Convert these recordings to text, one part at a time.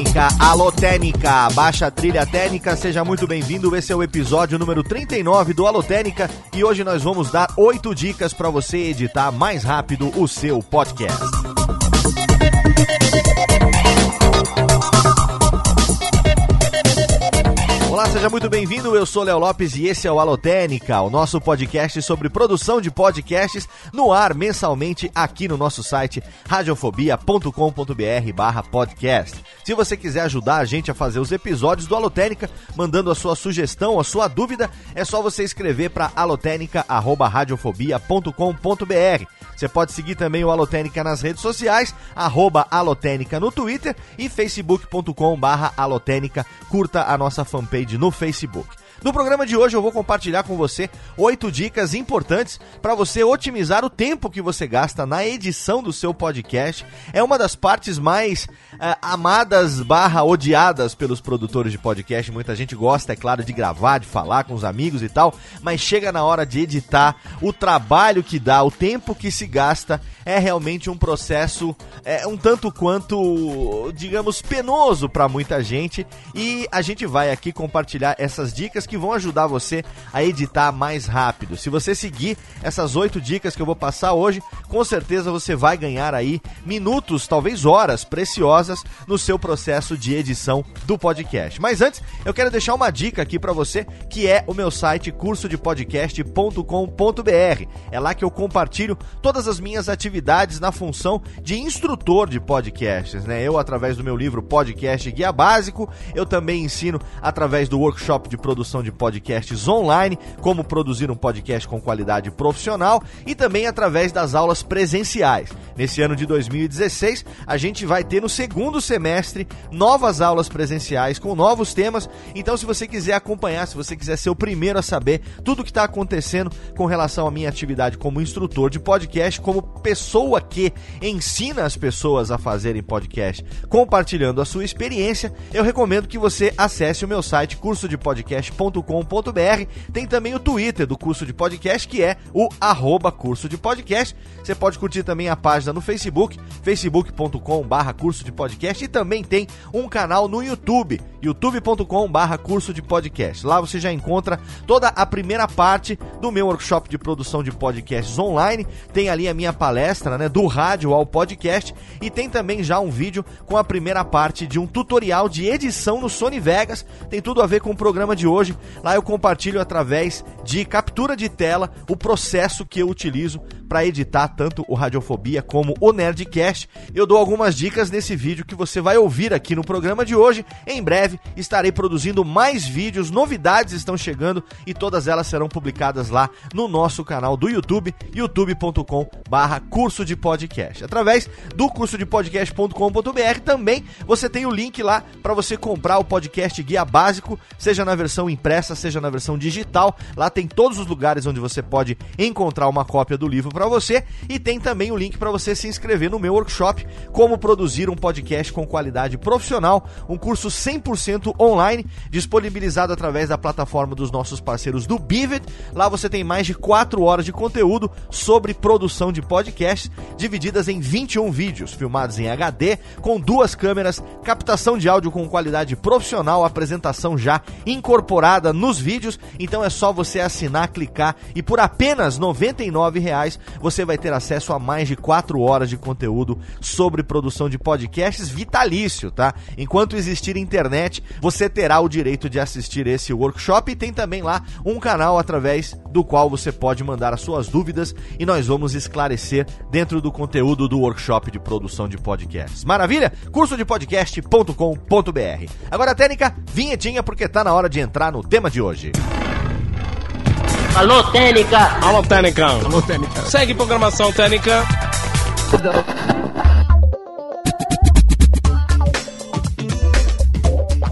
Técnica, alô Técnica, baixa trilha técnica, seja muito bem-vindo. Esse é o episódio número 39 do Alô Técnica e hoje nós vamos dar oito dicas para você editar mais rápido o seu podcast. Olá, seja muito bem-vindo. Eu sou Léo Lopes e esse é o Alotênica, o nosso podcast sobre produção de podcasts no ar mensalmente aqui no nosso site radiofobia.com.br/podcast. Se você quiser ajudar a gente a fazer os episódios do Alotênica, mandando a sua sugestão, a sua dúvida, é só você escrever para alotênica@radiofobia.com.br. Você pode seguir também o Alotênica nas redes sociais, arroba Alotênica no Twitter e facebook.com/alotênica. Curta a nossa fanpage no Facebook. No programa de hoje eu vou compartilhar com você oito dicas importantes para você otimizar o tempo que você gasta na edição do seu podcast. É uma das partes mais uh, amadas barra odiadas pelos produtores de podcast. Muita gente gosta, é claro, de gravar, de falar com os amigos e tal, mas chega na hora de editar, o trabalho que dá, o tempo que se gasta é realmente um processo é, um tanto quanto, digamos, penoso para muita gente. E a gente vai aqui compartilhar essas dicas que vão ajudar você a editar mais rápido. Se você seguir essas oito dicas que eu vou passar hoje, com certeza você vai ganhar aí minutos, talvez horas preciosas no seu processo de edição do podcast. Mas antes, eu quero deixar uma dica aqui para você, que é o meu site cursodepodcast.com.br. É lá que eu compartilho todas as minhas atividades na função de instrutor de podcasts, né? Eu através do meu livro Podcast Guia Básico, eu também ensino através do workshop de produção de podcasts online, como produzir um podcast com qualidade profissional e também através das aulas presenciais. Nesse ano de 2016, a gente vai ter no segundo semestre novas aulas presenciais com novos temas. Então, se você quiser acompanhar, se você quiser ser o primeiro a saber tudo o que está acontecendo com relação à minha atividade como instrutor de podcast, como pessoa que ensina as pessoas a fazerem podcast, compartilhando a sua experiência, eu recomendo que você acesse o meu site cursodepodcast.com.br. Tem também o Twitter do curso de podcast, que é o arroba curso de podcast. Você pode curtir também a página no Facebook, facebook.com barra curso de podcast e também tem um canal no YouTube, youtube.com barra curso de podcast. Lá você já encontra toda a primeira parte do meu workshop de produção de podcasts online. Tem ali a minha palestra, né, do rádio ao podcast e tem também já um vídeo com a primeira parte de um tutorial de edição no Sony Vegas. Tem tudo a ver com o programa de hoje. Lá eu compartilho através de captura de tela o processo que eu utilizo para editar tanto o Radiofobia como o Nerdcast. Eu dou algumas dicas nesse vídeo que você vai ouvir aqui no programa de hoje. Em breve estarei produzindo mais vídeos, novidades estão chegando e todas elas serão publicadas lá no nosso canal do YouTube, youtube.com/barra curso de podcast. Através do curso de podcast.com.br também você tem o link lá para você comprar o podcast guia básico, seja na versão impressa, seja na versão digital. Lá tem todos os lugares onde você pode encontrar uma cópia do livro para você e tem também o link para você se inscrever no meu workshop Como produzir um podcast com qualidade profissional, um curso 100% online, disponibilizado através da plataforma dos nossos parceiros do Bivet. Lá você tem mais de 4 horas de conteúdo sobre produção de podcasts, divididas em 21 vídeos, filmados em HD, com duas câmeras, captação de áudio com qualidade profissional, apresentação já incorporada nos vídeos. Então é só você assinar, clicar e por apenas R$ 99,00 você vai ter acesso a mais de 4 horas de conteúdo sobre produção de podcasts vitalício, tá? Enquanto existir internet, você terá o direito de assistir esse workshop e tem também lá um canal através do qual você pode mandar as suas dúvidas e nós vamos esclarecer dentro do conteúdo do workshop de produção de podcasts. Maravilha? Curso de podcast.com.br. Agora, técnica, vinhetinha porque tá na hora de entrar no tema de hoje. Alô, Técnica! Alô, Técnica! Alô, Técnica! Segue programação Técnica!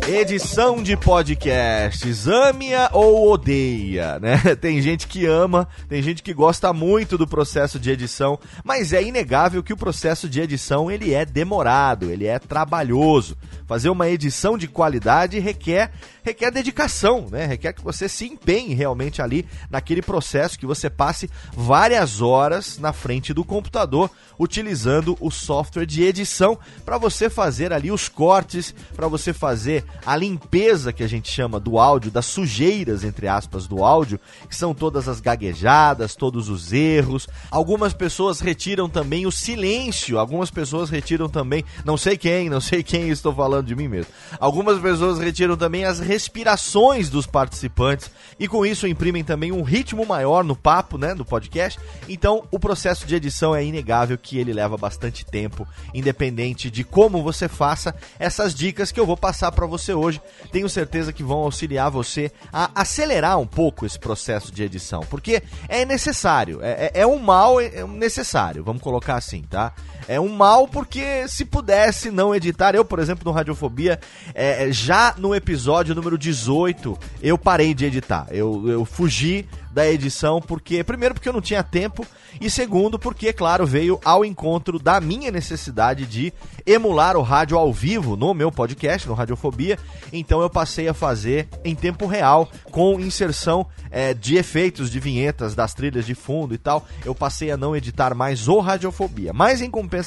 Edição de podcasts, ame-a ou odeia, né? Tem gente que ama, tem gente que gosta muito do processo de edição, mas é inegável que o processo de edição ele é demorado, ele é trabalhoso. Fazer uma edição de qualidade requer requer dedicação, né? Requer que você se empenhe realmente ali naquele processo, que você passe várias horas na frente do computador utilizando o software de edição para você fazer ali os cortes, para você fazer a limpeza que a gente chama do áudio, das sujeiras entre aspas do áudio, que são todas as gaguejadas, todos os erros. Algumas pessoas retiram também o silêncio, algumas pessoas retiram também, não sei quem, não sei quem estou falando de mim mesmo. Algumas pessoas retiram também as respirações dos participantes e com isso imprimem também um ritmo maior no papo, né, no podcast. Então, o processo de edição é inegável que ele leva bastante tempo, independente de como você faça essas dicas que eu vou passar para você hoje. Tenho certeza que vão auxiliar você a acelerar um pouco esse processo de edição, porque é necessário, é, é, é um mal é necessário, vamos colocar assim, tá? É um mal porque se pudesse não editar, eu, por exemplo, no Radiofobia, é, já no episódio número 18, eu parei de editar. Eu, eu fugi da edição, porque primeiro porque eu não tinha tempo e segundo porque, claro, veio ao encontro da minha necessidade de emular o rádio ao vivo no meu podcast, no Radiofobia. Então eu passei a fazer em tempo real, com inserção é, de efeitos de vinhetas das trilhas de fundo e tal. Eu passei a não editar mais o Radiofobia. Mas em compensação,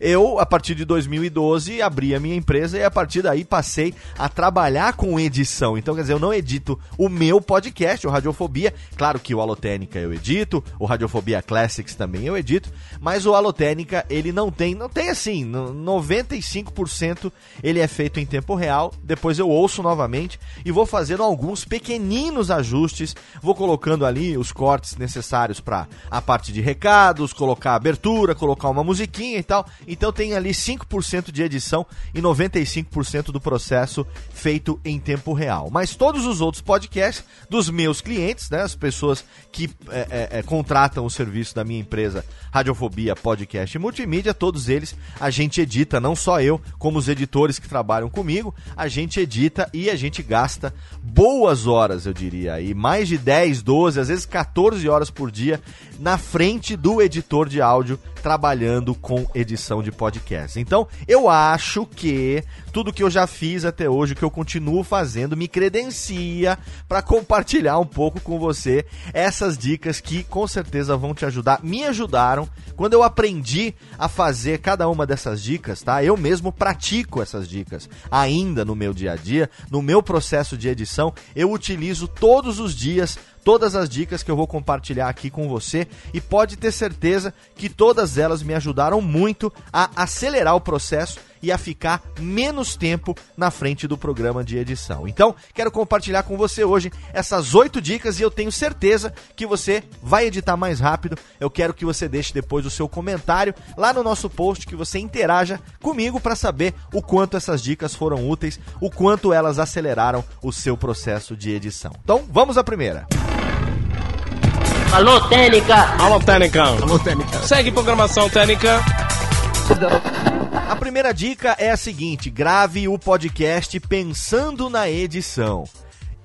eu, a partir de 2012, abri a minha empresa e a partir daí passei a trabalhar com edição. Então, quer dizer, eu não edito o meu podcast, o Radiofobia, Claro que o Alotênica eu edito, o Radiofobia Classics também eu edito, mas o Alotênica ele não tem, não tem assim, 95% ele é feito em tempo real, depois eu ouço novamente e vou fazendo alguns pequeninos ajustes, vou colocando ali os cortes necessários para a parte de recados, colocar abertura, colocar uma musiquinha e tal. Então tem ali 5% de edição e 95% do processo feito em tempo real. Mas todos os outros podcasts dos meus clientes, né, as pessoas que é, é, é, contratam o serviço da minha empresa Radiofobia Podcast e Multimídia, todos eles a gente edita, não só eu, como os editores que trabalham comigo, a gente edita e a gente gasta boas horas, eu diria, e mais de 10, 12, às vezes 14 horas por dia na frente do editor de áudio trabalhando com edição de podcast. Então, eu acho que tudo que eu já fiz até hoje, que eu continuo fazendo, me credencia para compartilhar um pouco com você essas dicas que com certeza vão te ajudar, me ajudaram quando eu aprendi a fazer cada uma dessas dicas, tá? Eu mesmo pratico essas dicas ainda no meu dia a dia, no meu processo de edição, eu utilizo todos os dias todas as dicas que eu vou compartilhar aqui com você e pode ter certeza que todas elas me ajudaram muito a acelerar o processo e a ficar menos tempo na frente do programa de edição. Então, quero compartilhar com você hoje essas oito dicas e eu tenho certeza que você vai editar mais rápido. Eu quero que você deixe depois o seu comentário lá no nosso post, que você interaja comigo para saber o quanto essas dicas foram úteis, o quanto elas aceleraram o seu processo de edição. Então, vamos à primeira. Alô, Técnica! Alô, Técnica! Alô, Técnica! Segue programação Técnica! A primeira dica é a seguinte: grave o podcast pensando na edição.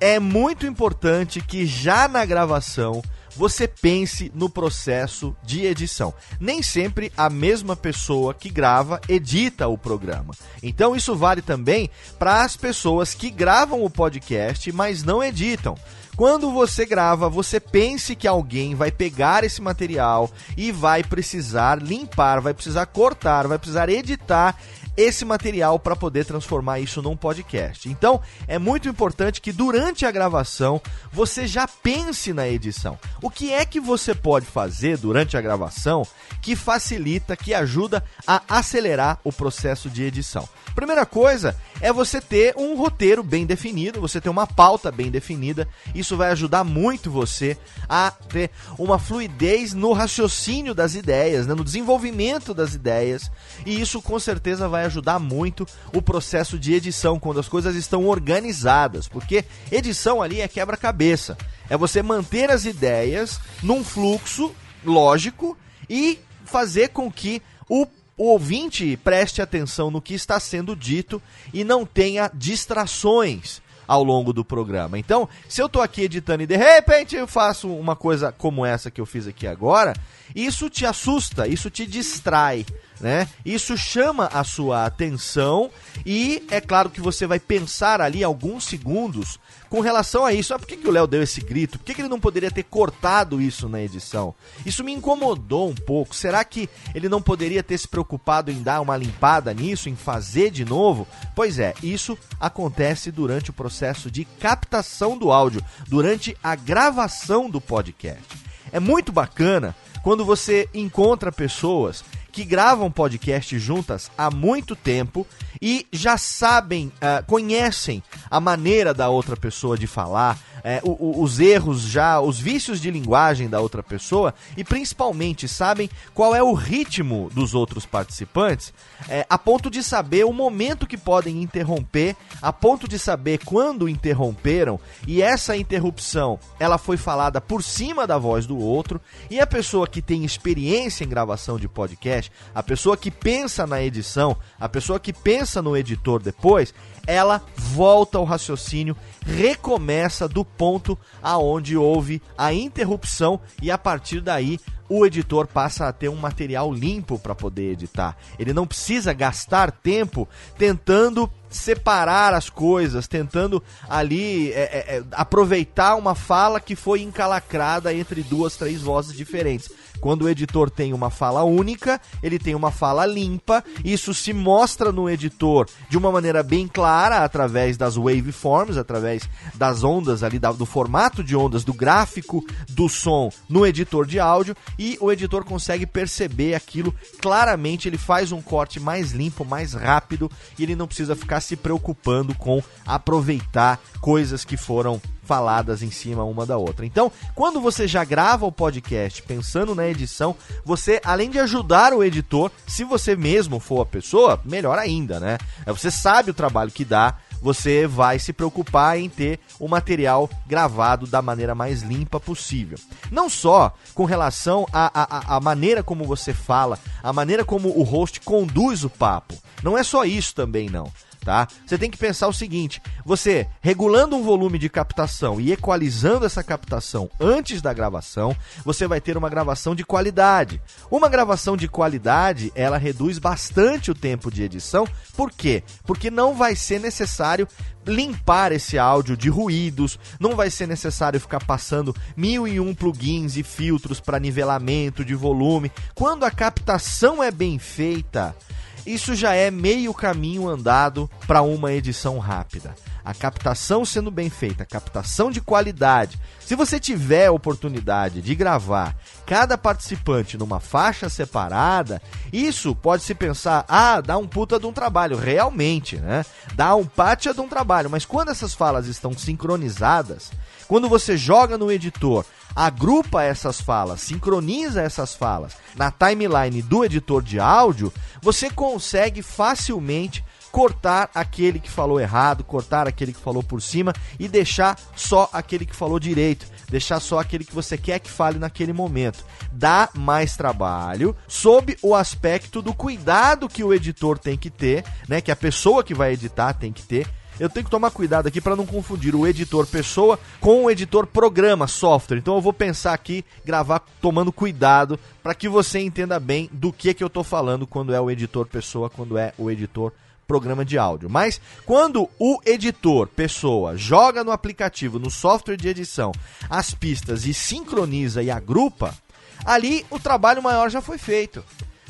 É muito importante que já na gravação você pense no processo de edição. Nem sempre a mesma pessoa que grava edita o programa. Então isso vale também para as pessoas que gravam o podcast, mas não editam. Quando você grava, você pense que alguém vai pegar esse material e vai precisar limpar, vai precisar cortar, vai precisar editar esse material para poder transformar isso num podcast. Então, é muito importante que durante a gravação você já pense na edição. O que é que você pode fazer durante a gravação que facilita, que ajuda a acelerar o processo de edição? Primeira coisa é você ter um roteiro bem definido, você ter uma pauta bem definida. Isso vai ajudar muito você a ter uma fluidez no raciocínio das ideias, né, no desenvolvimento das ideias. E isso com certeza vai ajudar muito o processo de edição quando as coisas estão organizadas, porque edição ali é quebra-cabeça. É você manter as ideias num fluxo lógico e fazer com que o, o ouvinte preste atenção no que está sendo dito e não tenha distrações ao longo do programa. Então, se eu tô aqui editando e de repente eu faço uma coisa como essa que eu fiz aqui agora, isso te assusta, isso te distrai né? Isso chama a sua atenção e é claro que você vai pensar ali alguns segundos com relação a isso. Ah, por que, que o Léo deu esse grito? Por que, que ele não poderia ter cortado isso na edição? Isso me incomodou um pouco. Será que ele não poderia ter se preocupado em dar uma limpada nisso, em fazer de novo? Pois é, isso acontece durante o processo de captação do áudio, durante a gravação do podcast. É muito bacana quando você encontra pessoas que gravam podcast juntas há muito tempo e já sabem, uh, conhecem a maneira da outra pessoa de falar, é, o, o, os erros já, os vícios de linguagem da outra pessoa e principalmente sabem qual é o ritmo dos outros participantes, é, a ponto de saber o momento que podem interromper, a ponto de saber quando interromperam e essa interrupção ela foi falada por cima da voz do outro e a pessoa que tem experiência em gravação de podcast, a pessoa que pensa na edição, a pessoa que pensa no editor depois, ela volta ao raciocínio, recomeça do ponto aonde houve a interrupção e a partir daí o editor passa a ter um material limpo para poder editar. Ele não precisa gastar tempo tentando separar as coisas, tentando ali é, é, é aproveitar uma fala que foi encalacrada entre duas, três vozes diferentes. Quando o editor tem uma fala única, ele tem uma fala limpa, isso se mostra no editor de uma maneira bem clara, através das waveforms, através das ondas ali, do formato de ondas, do gráfico do som no editor de áudio, e o editor consegue perceber aquilo claramente, ele faz um corte mais limpo, mais rápido, e ele não precisa ficar se preocupando com aproveitar coisas que foram faladas em cima uma da outra. Então, quando você já grava o podcast pensando na edição, você, além de ajudar o editor, se você mesmo for a pessoa, melhor ainda, né? É, você sabe o trabalho que dá, você vai se preocupar em ter o material gravado da maneira mais limpa possível. Não só com relação à, à, à maneira como você fala, a maneira como o host conduz o papo. Não é só isso também, não tá? Você tem que pensar o seguinte: você regulando um volume de captação e equalizando essa captação antes da gravação, você vai ter uma gravação de qualidade. Uma gravação de qualidade, ela reduz bastante o tempo de edição. Por quê? Porque não vai ser necessário limpar esse áudio de ruídos, não vai ser necessário ficar passando mil e um plugins e filtros para nivelamento de volume. Quando a captação é bem feita, isso já é meio caminho andado para uma edição rápida. A captação sendo bem feita, a captação de qualidade. Se você tiver a oportunidade de gravar cada participante numa faixa separada, isso pode se pensar, ah, dá um puta de um trabalho, realmente, né? Dá um pátia de um trabalho, mas quando essas falas estão sincronizadas, quando você joga no editor agrupa essas falas, sincroniza essas falas na timeline do editor de áudio, você consegue facilmente cortar aquele que falou errado, cortar aquele que falou por cima e deixar só aquele que falou direito, deixar só aquele que você quer que fale naquele momento. Dá mais trabalho sob o aspecto do cuidado que o editor tem que ter, né, que a pessoa que vai editar tem que ter eu tenho que tomar cuidado aqui para não confundir o editor pessoa com o editor programa, software. Então eu vou pensar aqui, gravar tomando cuidado para que você entenda bem do que que eu estou falando quando é o editor pessoa, quando é o editor programa de áudio. Mas quando o editor, pessoa, joga no aplicativo, no software de edição, as pistas e sincroniza e agrupa, ali o trabalho maior já foi feito.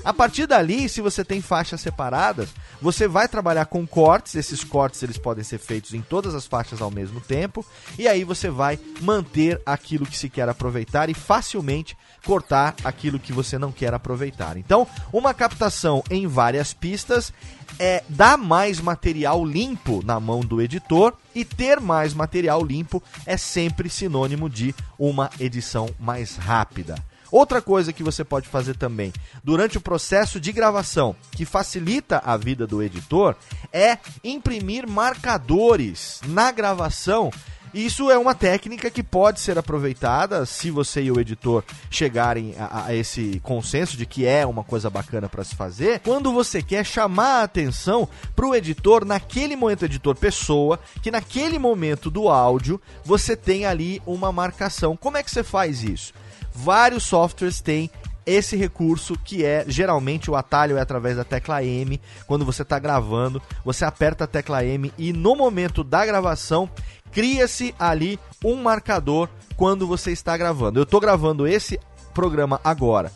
A partir dali, se você tem faixas separadas, você vai trabalhar com cortes. Esses cortes eles podem ser feitos em todas as faixas ao mesmo tempo, e aí você vai manter aquilo que se quer aproveitar e facilmente cortar aquilo que você não quer aproveitar. Então, uma captação em várias pistas é dar mais material limpo na mão do editor e ter mais material limpo é sempre sinônimo de uma edição mais rápida. Outra coisa que você pode fazer também durante o processo de gravação, que facilita a vida do editor, é imprimir marcadores na gravação Isso é uma técnica que pode ser aproveitada se você e o editor chegarem a, a esse consenso de que é uma coisa bacana para se fazer. Quando você quer chamar a atenção para o editor naquele momento, editor pessoa, que naquele momento do áudio você tem ali uma marcação. Como é que você faz isso? Vários softwares têm esse recurso que é geralmente o atalho é através da tecla M. Quando você está gravando, você aperta a tecla M e no momento da gravação cria-se ali um marcador quando você está gravando. Eu estou gravando esse programa agora.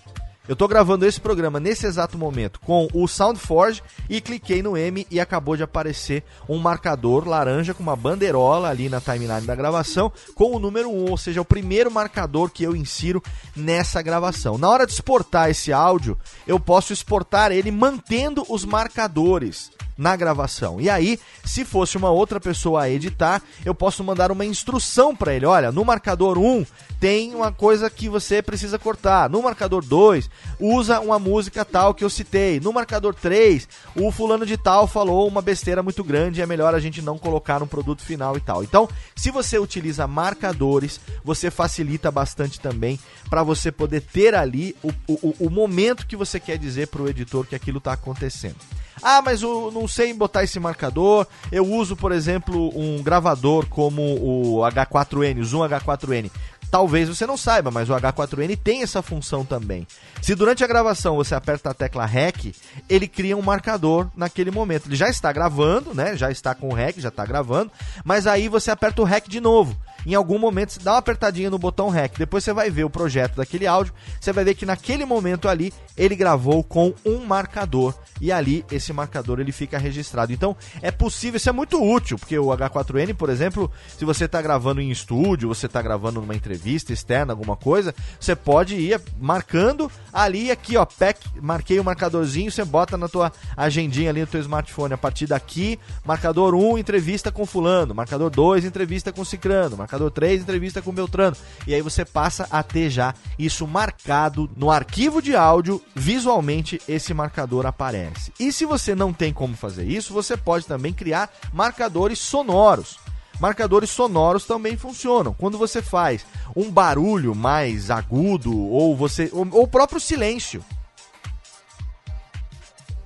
Eu estou gravando esse programa nesse exato momento com o SoundForge e cliquei no M e acabou de aparecer um marcador laranja com uma bandeirola ali na timeline da gravação com o número 1, ou seja, o primeiro marcador que eu insiro nessa gravação. Na hora de exportar esse áudio, eu posso exportar ele mantendo os marcadores na gravação. E aí, se fosse uma outra pessoa a editar, eu posso mandar uma instrução para ele. Olha, no marcador 1 tem uma coisa que você precisa cortar. No marcador 2, usa uma música tal que eu citei. No marcador 3, o fulano de tal falou uma besteira muito grande, é melhor a gente não colocar no produto final e tal. Então, se você utiliza marcadores, você facilita bastante também para você poder ter ali o, o, o momento que você quer dizer para o editor que aquilo está acontecendo. Ah, mas eu não sei botar esse marcador. Eu uso, por exemplo, um gravador como o H4N, o Zoom H4N. Talvez você não saiba, mas o H4N tem essa função também. Se durante a gravação você aperta a tecla REC, ele cria um marcador naquele momento. Ele já está gravando, né? Já está com o REC, já está gravando, mas aí você aperta o REC de novo em algum momento você dá uma apertadinha no botão REC, depois você vai ver o projeto daquele áudio, você vai ver que naquele momento ali ele gravou com um marcador. E ali esse marcador ele fica registrado. Então é possível, isso é muito útil, porque o H4N, por exemplo, se você está gravando em estúdio, você está gravando numa entrevista externa, alguma coisa, você pode ir marcando ali aqui, ó, pack, marquei o um marcadorzinho, você bota na tua agendinha ali no teu smartphone, a partir daqui, marcador 1, entrevista com fulano, marcador 2, entrevista com cicrano, marcador 3, entrevista com Beltrano. E aí você passa a ter já isso marcado no arquivo de áudio, visualmente esse marcador aparece. E se você não tem como fazer isso, você pode também criar marcadores sonoros. Marcadores sonoros também funcionam. Quando você faz um barulho mais agudo ou você ou o próprio silêncio.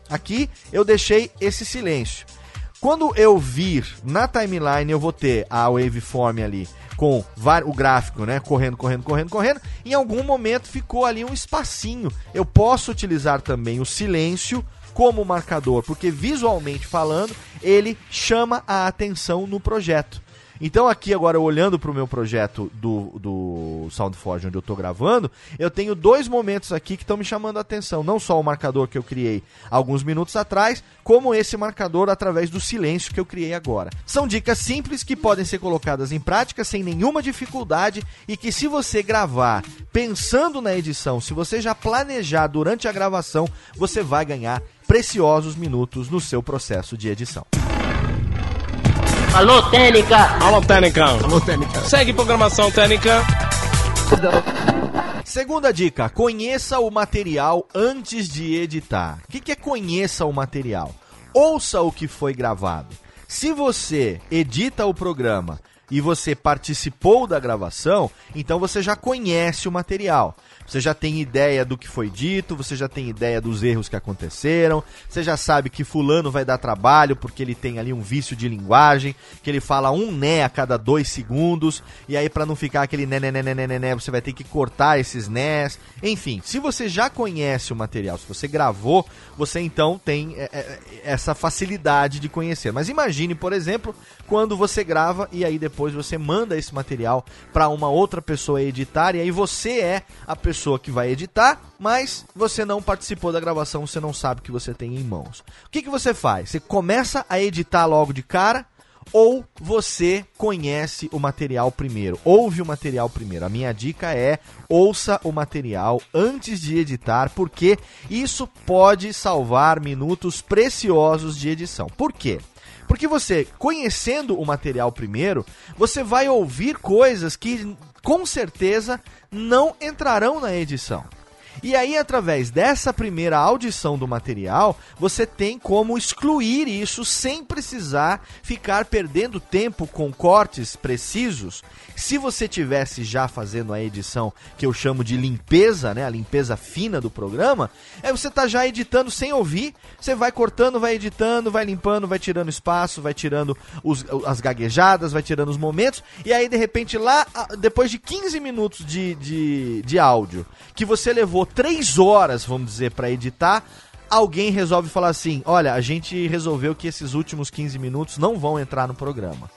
Aqui eu deixei esse silêncio. Quando eu vir na timeline, eu vou ter a waveform ali com o gráfico, né? Correndo, correndo, correndo, correndo. Em algum momento ficou ali um espacinho. Eu posso utilizar também o silêncio como marcador, porque visualmente falando, ele chama a atenção no projeto. Então aqui agora olhando para o meu projeto do, do SoundForge onde eu estou gravando, eu tenho dois momentos aqui que estão me chamando a atenção. Não só o marcador que eu criei alguns minutos atrás, como esse marcador através do silêncio que eu criei agora. São dicas simples que podem ser colocadas em prática sem nenhuma dificuldade e que se você gravar pensando na edição, se você já planejar durante a gravação, você vai ganhar preciosos minutos no seu processo de edição. Alô, Técnica! Alô, Técnica! Alô, Técnica! Segue programação Técnica. Segunda dica: conheça o material antes de editar. O que, que é conheça o material? Ouça o que foi gravado. Se você edita o programa e você participou da gravação, então você já conhece o material. Você já tem ideia do que foi dito, você já tem ideia dos erros que aconteceram, você já sabe que fulano vai dar trabalho porque ele tem ali um vício de linguagem, que ele fala um né a cada dois segundos, e aí para não ficar aquele né, né, né, né, né, né, né, você vai ter que cortar esses nés. Enfim, se você já conhece o material, se você gravou, você então tem é, é, essa facilidade de conhecer. Mas imagine, por exemplo, quando você grava e aí depois você manda esse material para uma outra pessoa editar, e aí você é a pessoa pessoa que vai editar, mas você não participou da gravação, você não sabe o que você tem em mãos. O que, que você faz? Você começa a editar logo de cara ou você conhece o material primeiro, ouve o material primeiro. A minha dica é ouça o material antes de editar, porque isso pode salvar minutos preciosos de edição. Por quê? Porque você, conhecendo o material primeiro, você vai ouvir coisas que com certeza não entrarão na edição. E aí, através dessa primeira audição do material, você tem como excluir isso sem precisar ficar perdendo tempo com cortes precisos. Se você tivesse já fazendo a edição que eu chamo de limpeza, né, a limpeza fina do programa, é você tá já editando sem ouvir, você vai cortando, vai editando, vai limpando, vai tirando espaço, vai tirando os, as gaguejadas, vai tirando os momentos, e aí de repente lá, depois de 15 minutos de, de, de áudio, que você levou 3 horas, vamos dizer, para editar, alguém resolve falar assim: olha, a gente resolveu que esses últimos 15 minutos não vão entrar no programa.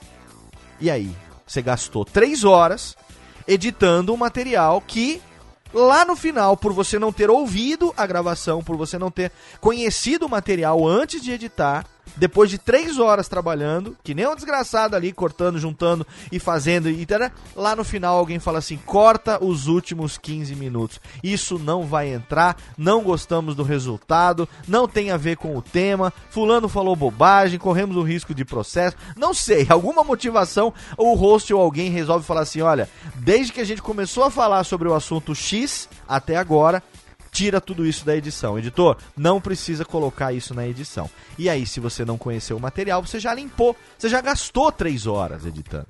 E aí? Você gastou 3 horas editando um material que lá no final, por você não ter ouvido a gravação, por você não ter conhecido o material antes de editar, depois de três horas trabalhando, que nem um desgraçado ali, cortando, juntando e fazendo, e tal, lá no final alguém fala assim: corta os últimos 15 minutos. Isso não vai entrar, não gostamos do resultado, não tem a ver com o tema, fulano falou bobagem, corremos o risco de processo. Não sei, alguma motivação, o host ou alguém resolve falar assim: olha, desde que a gente começou a falar sobre o assunto X até agora, tira tudo isso da edição. Editor, não precisa colocar isso na edição. E aí, se você não conheceu o material, você já limpou, você já gastou três horas editando.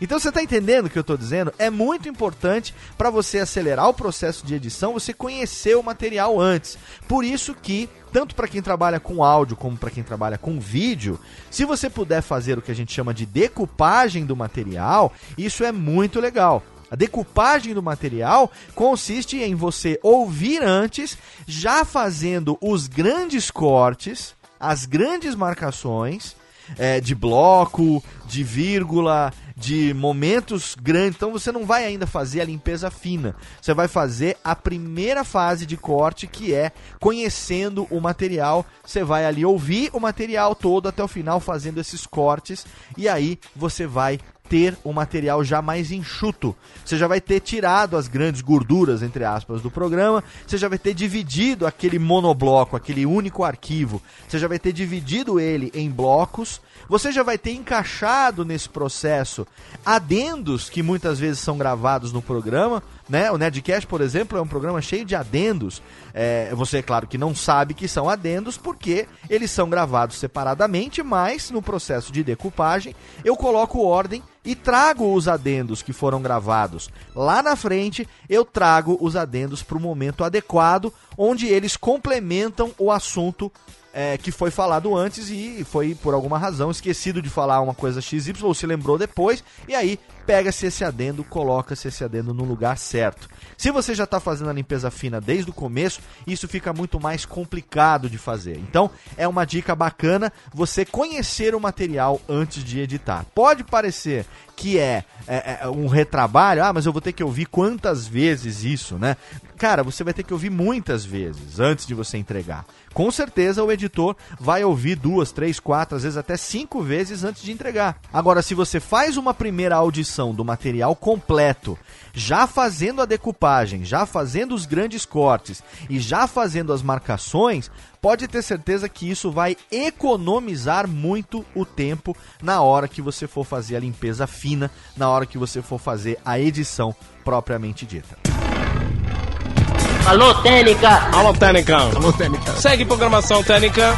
Então você está entendendo o que eu estou dizendo? É muito importante para você acelerar o processo de edição, você conhecer o material antes. Por isso que tanto para quem trabalha com áudio como para quem trabalha com vídeo, se você puder fazer o que a gente chama de decupagem do material, isso é muito legal. A decupagem do material consiste em você ouvir antes, já fazendo os grandes cortes, as grandes marcações é, de bloco, de vírgula, de momentos grandes. Então você não vai ainda fazer a limpeza fina. Você vai fazer a primeira fase de corte, que é conhecendo o material. Você vai ali ouvir o material todo até o final, fazendo esses cortes. E aí você vai ter o material já mais enxuto. Você já vai ter tirado as grandes gorduras, entre aspas, do programa. Você já vai ter dividido aquele monobloco, aquele único arquivo. Você já vai ter dividido ele em blocos. Você já vai ter encaixado nesse processo adendos que muitas vezes são gravados no programa né? O Nedcast, por exemplo, é um programa cheio de adendos. É, você, é claro, que não sabe que são adendos porque eles são gravados separadamente, mas no processo de decupagem eu coloco ordem e trago os adendos que foram gravados. Lá na frente, eu trago os adendos para o momento adequado, onde eles complementam o assunto é, que foi falado antes e foi, por alguma razão, esquecido de falar uma coisa XY ou se lembrou depois, e aí pega-se esse adendo, coloca-se esse adendo no lugar certo. Se você já está fazendo a limpeza fina desde o começo, isso fica muito mais complicado de fazer. Então, é uma dica bacana você conhecer o material antes de editar. Pode parecer que é, é, é, um retrabalho, ah, mas eu vou ter que ouvir quantas vezes isso, né? Cara, você vai ter que ouvir muitas vezes antes de você entregar. Com certeza o editor vai ouvir duas, três, quatro, às vezes até cinco vezes antes de entregar. Agora, se você faz uma primeira audição do material completo, já fazendo a decupagem, já fazendo os grandes cortes e já fazendo as marcações, pode ter certeza que isso vai economizar muito o tempo na hora que você for fazer a limpeza fina, na hora que você for fazer a edição propriamente dita. Alô, Técnica! Alô, Técnica! Alô, Técnica! Segue programação Técnica!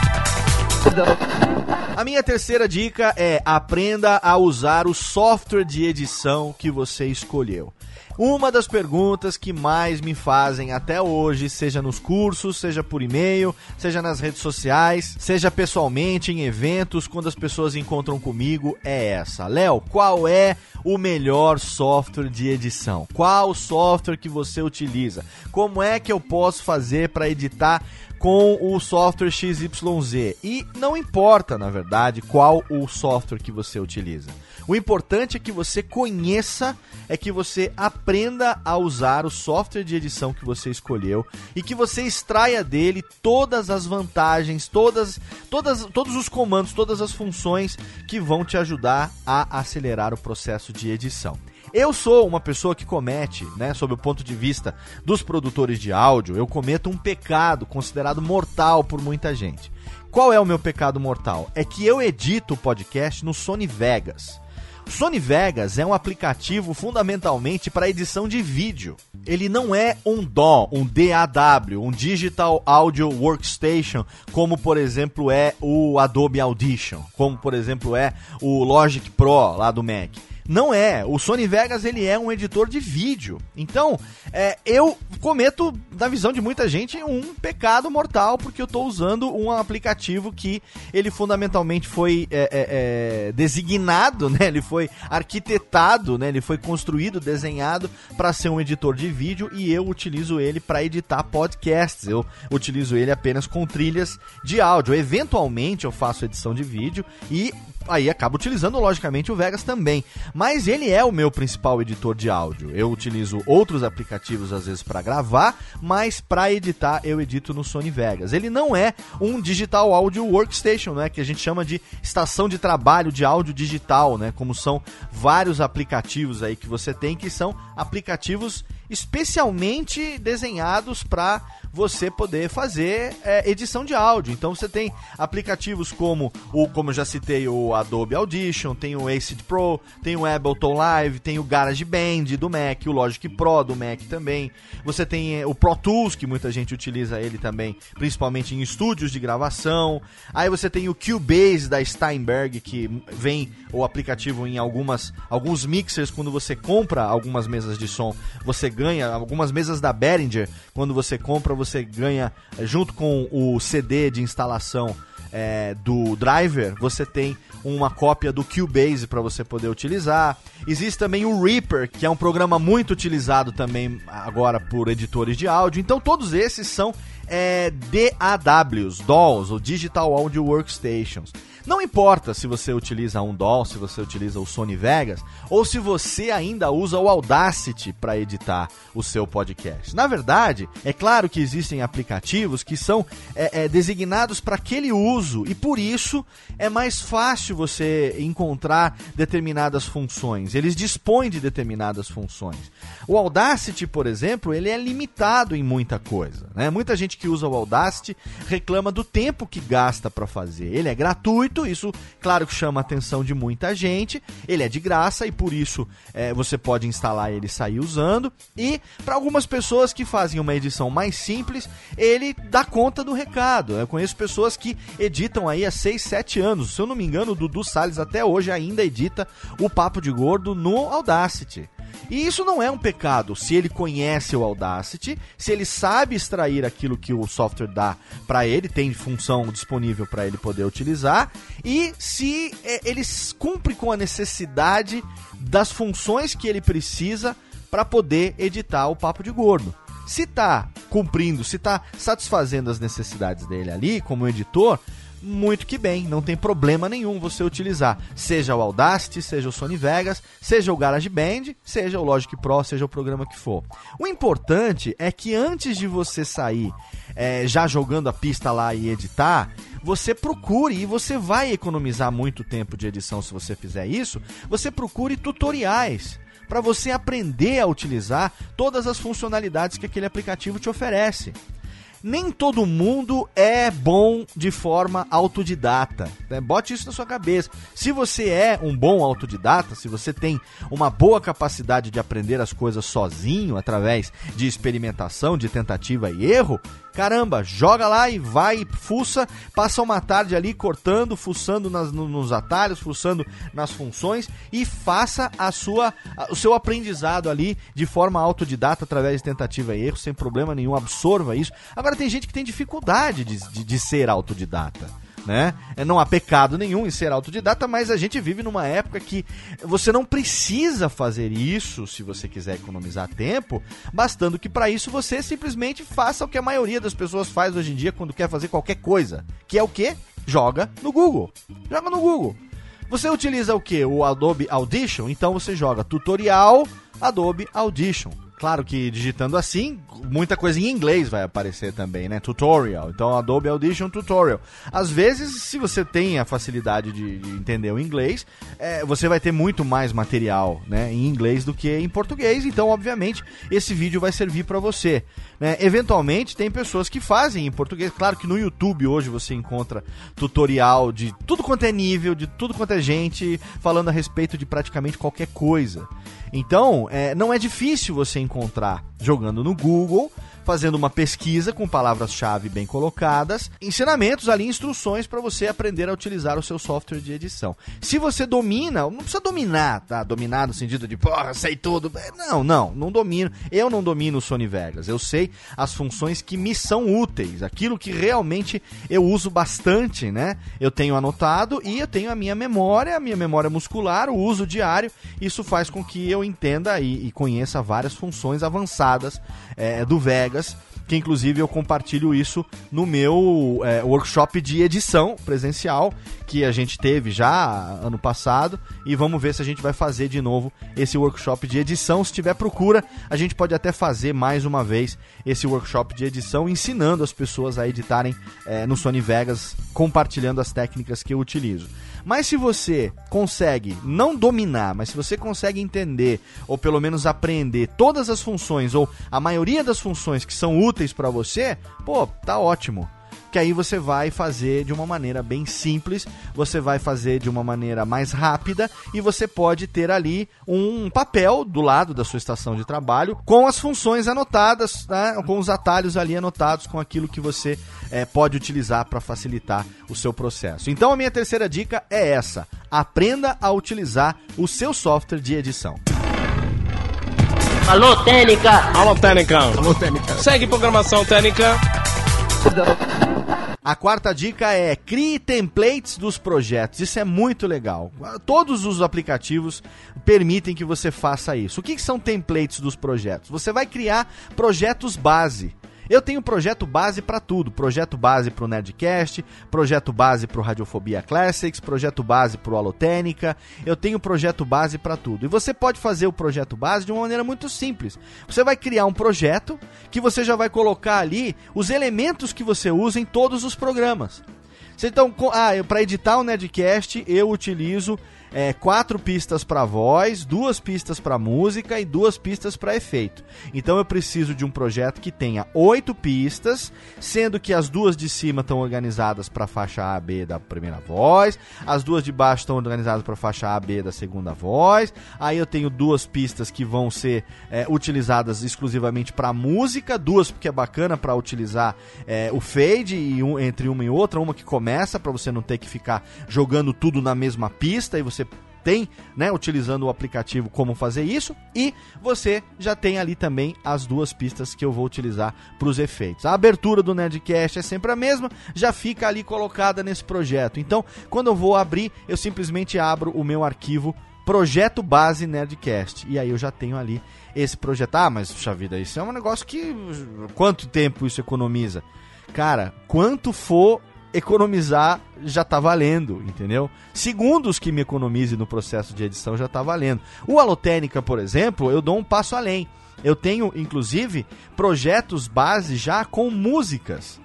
A minha terceira dica é aprenda a usar o software de edição que você escolheu. Uma das perguntas que mais me fazem até hoje, seja nos cursos, seja por e-mail, seja nas redes sociais, seja pessoalmente em eventos, quando as pessoas encontram comigo, é essa. Léo, qual é o melhor software de edição? Qual software que você utiliza? Como é que eu posso fazer para editar com o software XYZ. E não importa, na verdade, qual o software que você utiliza. O importante é que você conheça, é que você aprenda a usar o software de edição que você escolheu e que você extraia dele todas as vantagens, todas, todas, todos os comandos, todas as funções que vão te ajudar a acelerar o processo de edição. Eu sou uma pessoa que comete, né, sob o ponto de vista dos produtores de áudio, eu cometo um pecado considerado mortal por muita gente. Qual é o meu pecado mortal? É que eu edito o podcast no Sony Vegas. Sony Vegas é um aplicativo fundamentalmente para edição de vídeo. Ele não é um DAW, um DAW, um Digital Audio Workstation, como por exemplo é o Adobe Audition, como por exemplo é o Logic Pro lá do Mac. Não é. O Sony Vegas ele é um editor de vídeo. Então, é, eu cometo, na visão de muita gente, um pecado mortal porque eu estou usando um aplicativo que ele fundamentalmente foi é, é, é designado, né? Ele foi arquitetado, né? Ele foi construído, desenhado para ser um editor de vídeo e eu utilizo ele para editar podcasts. Eu utilizo ele apenas com trilhas de áudio. Eventualmente eu faço edição de vídeo e aí acabo utilizando logicamente o Vegas também. Mas ele é o meu principal editor de áudio. Eu utilizo outros aplicativos às vezes para gravar, mas para editar eu edito no Sony Vegas. Ele não é um digital audio workstation, né, que a gente chama de estação de trabalho de áudio digital, né, como são vários aplicativos aí que você tem que são aplicativos especialmente desenhados para você poder fazer é, edição de áudio. Então você tem aplicativos como o, como eu já citei, o Adobe Audition, tem o Acid Pro, tem o Ableton Live, tem o GarageBand do Mac, o Logic Pro do Mac também. Você tem é, o Pro Tools, que muita gente utiliza ele também, principalmente em estúdios de gravação. Aí você tem o Cubase da Steinberg, que vem o aplicativo em algumas alguns mixers quando você compra algumas mesas de som, você ganha algumas mesas da Behringer, quando você compra, você ganha junto com o CD de instalação é, do driver, você tem uma cópia do Cubase para você poder utilizar. Existe também o Reaper, que é um programa muito utilizado também agora por editores de áudio. Então todos esses são é, DAWs, DAWs, ou Digital Audio Workstations. Não importa se você utiliza um DAW, se você utiliza o Sony Vegas, ou se você ainda usa o Audacity para editar o seu podcast. Na verdade, é claro que existem aplicativos que são é, é, designados para aquele uso e por isso é mais fácil você encontrar determinadas funções. Eles dispõem de determinadas funções. O Audacity, por exemplo, ele é limitado em muita coisa. Né? Muita gente que usa o Audacity reclama do tempo que gasta para fazer. Ele é gratuito, isso, claro que chama a atenção de muita gente. Ele é de graça e por isso é, você pode instalar ele e sair usando. E para algumas pessoas que fazem uma edição mais simples, ele dá conta do recado. Eu conheço pessoas que editam aí há 6, 7 anos. Se eu não me engano, o Dudu Salles até hoje ainda edita o Papo de Gordo no Audacity. E isso não é um pecado se ele conhece o Audacity, se ele sabe extrair aquilo que o software dá para ele, tem função disponível para ele poder utilizar, e se é, ele cumpre com a necessidade das funções que ele precisa para poder editar o Papo de Gordo. Se está cumprindo, se está satisfazendo as necessidades dele ali como editor, muito que bem, não tem problema nenhum você utilizar, seja o Audacity, seja o Sony Vegas, seja o GarageBand, seja o Logic Pro, seja o programa que for. O importante é que antes de você sair é, já jogando a pista lá e editar, você procure e você vai economizar muito tempo de edição se você fizer isso. Você procure tutoriais para você aprender a utilizar todas as funcionalidades que aquele aplicativo te oferece nem todo mundo é bom de forma autodidata. Né? Bote isso na sua cabeça. Se você é um bom autodidata, se você tem uma boa capacidade de aprender as coisas sozinho, através de experimentação, de tentativa e erro, Caramba, joga lá e vai, fuça, passa uma tarde ali cortando, fuçando nas, nos atalhos, fuçando nas funções e faça a sua, o seu aprendizado ali de forma autodidata através de tentativa e erro, sem problema nenhum, absorva isso. Agora tem gente que tem dificuldade de, de, de ser autodidata né? É, não há pecado nenhum em ser autodidata, mas a gente vive numa época que você não precisa fazer isso se você quiser economizar tempo, bastando que para isso você simplesmente faça o que a maioria das pessoas faz hoje em dia quando quer fazer qualquer coisa, que é o que? Joga no Google. Joga no Google. Você utiliza o que? O Adobe Audition? Então você joga tutorial Adobe Audition Claro que digitando assim, muita coisa em inglês vai aparecer também, né? Tutorial. Então, Adobe Audition Tutorial. Às vezes, se você tem a facilidade de, de entender o inglês, é, você vai ter muito mais material né, em inglês do que em português. Então, obviamente, esse vídeo vai servir para você. Né? Eventualmente, tem pessoas que fazem em português. Claro que no YouTube hoje você encontra tutorial de tudo quanto é nível, de tudo quanto é gente, falando a respeito de praticamente qualquer coisa. Então, é, não é difícil você encontrar jogando no Google fazendo uma pesquisa com palavras-chave bem colocadas, ensinamentos ali, instruções para você aprender a utilizar o seu software de edição. Se você domina, não precisa dominar, tá? Dominar no sentido de, porra, sei tudo. Não, não, não domino. Eu não domino o Sony Vegas. Eu sei as funções que me são úteis, aquilo que realmente eu uso bastante, né? Eu tenho anotado e eu tenho a minha memória, a minha memória muscular, o uso diário. Isso faz com que eu entenda e, e conheça várias funções avançadas é, do Vegas colegas que inclusive eu compartilho isso no meu é, workshop de edição presencial que a gente teve já ano passado e vamos ver se a gente vai fazer de novo esse workshop de edição. Se tiver procura, a gente pode até fazer mais uma vez esse workshop de edição ensinando as pessoas a editarem é, no Sony Vegas, compartilhando as técnicas que eu utilizo. Mas se você consegue não dominar, mas se você consegue entender ou pelo menos aprender todas as funções ou a maioria das funções que são úteis para você, pô, tá ótimo que aí você vai fazer de uma maneira bem simples, você vai fazer de uma maneira mais rápida e você pode ter ali um papel do lado da sua estação de trabalho com as funções anotadas, né, com os atalhos ali anotados, com aquilo que você é, pode utilizar para facilitar o seu processo. Então a minha terceira dica é essa: aprenda a utilizar o seu software de edição. Alô, Técnica! Alô, Técnica! Alô, Técnica! Segue programação Técnica! A quarta dica é crie templates dos projetos. Isso é muito legal. Todos os aplicativos permitem que você faça isso. O que, que são templates dos projetos? Você vai criar projetos base. Eu tenho projeto base para tudo. Projeto base para o Nerdcast, projeto base para o Radiofobia Classics, projeto base para o Alotênica. Eu tenho projeto base para tudo. E você pode fazer o projeto base de uma maneira muito simples. Você vai criar um projeto que você já vai colocar ali os elementos que você usa em todos os programas. Então, ah, para editar o Nerdcast, eu utilizo é, quatro pistas para voz, duas pistas para música e duas pistas para efeito. Então eu preciso de um projeto que tenha oito pistas, sendo que as duas de cima estão organizadas para faixa A, B da primeira voz, as duas de baixo estão organizadas para faixa A, B da segunda voz. Aí eu tenho duas pistas que vão ser é, utilizadas exclusivamente para música, duas porque é bacana para utilizar é, o fade e um, entre uma e outra, uma que começa para você não ter que ficar jogando tudo na mesma pista e você você tem, né, utilizando o aplicativo como fazer isso e você já tem ali também as duas pistas que eu vou utilizar para os efeitos. A abertura do Nerdcast é sempre a mesma, já fica ali colocada nesse projeto. Então, quando eu vou abrir, eu simplesmente abro o meu arquivo projeto base Nerdcast e aí eu já tenho ali esse projeto. Ah, mas puxa vida, isso é um negócio que quanto tempo isso economiza? Cara, quanto for economizar já tá valendo, entendeu? Segundos que me economize no processo de edição já tá valendo. O Alotênica, por exemplo, eu dou um passo além. Eu tenho, inclusive, projetos base já com músicas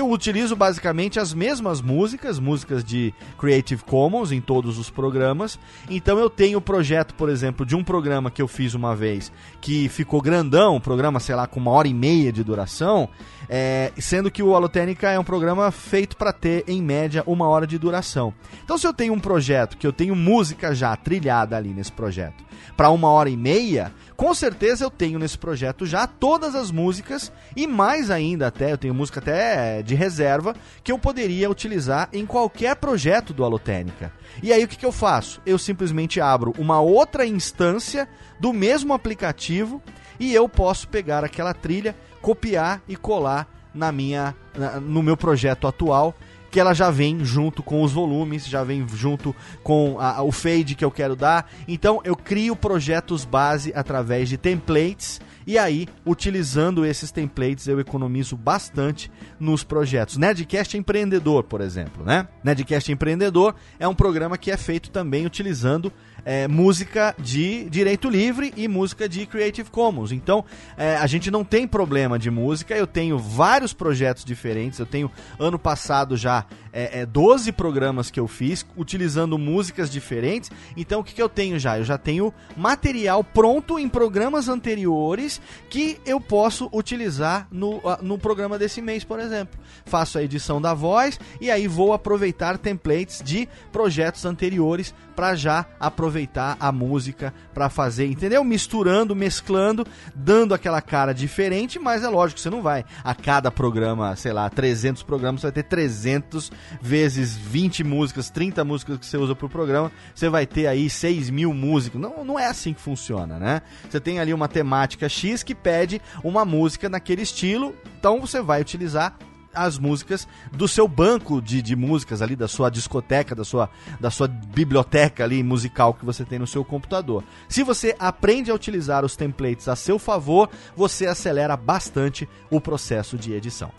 eu utilizo basicamente as mesmas músicas, músicas de Creative Commons em todos os programas. Então eu tenho o projeto, por exemplo, de um programa que eu fiz uma vez que ficou grandão, um programa, sei lá, com uma hora e meia de duração, é, sendo que o Alotênica é um programa feito para ter, em média, uma hora de duração. Então se eu tenho um projeto que eu tenho música já trilhada ali nesse projeto para uma hora e meia, com certeza eu tenho nesse projeto já todas as músicas e mais ainda até, eu tenho música até de reserva que eu poderia utilizar em qualquer projeto do Alotênica. E aí o que, que eu faço? Eu simplesmente abro uma outra instância do mesmo aplicativo e eu posso pegar aquela trilha, copiar e colar na minha, na, no meu projeto atual que ela já vem junto com os volumes, já vem junto com a, o fade que eu quero dar. Então eu crio projetos base através de templates E aí, utilizando esses templates, eu economizo bastante nos projetos. Nerdcast Empreendedor, por exemplo, né? Nerdcast Empreendedor é um programa que é feito também utilizando é, música de direito livre e música de Creative Commons. Então, é, a gente não tem problema de música. Eu tenho vários projetos diferentes. Eu tenho, ano passado já, é, é, 12 programas que eu fiz utilizando músicas diferentes. Então, o que, que eu tenho já? Eu já tenho material pronto em programas anteriores que eu posso utilizar no, no programa desse mês, por exemplo. Faço a edição da voz e aí vou aproveitar templates de projetos anteriores para já aproveitar a música para fazer, entendeu? Misturando, mesclando, dando aquela cara diferente, mas é lógico você não vai a cada programa, sei lá, 300 programas, você vai ter 300 vezes 20 músicas, 30 músicas que você usa pro programa, você vai ter aí 6 mil músicas. Não, não é assim que funciona, né? Você tem ali uma temática X que pede uma música naquele estilo, então você vai utilizar as músicas do seu banco de, de músicas ali, da sua discoteca, da sua, da sua biblioteca ali musical que você tem no seu computador. Se você aprende a utilizar os templates a seu favor, você acelera bastante o processo de edição.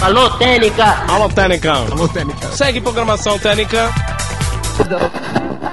Alô, Técnica! Alô, Técnica! Alô, Técnica! Segue programação Técnica!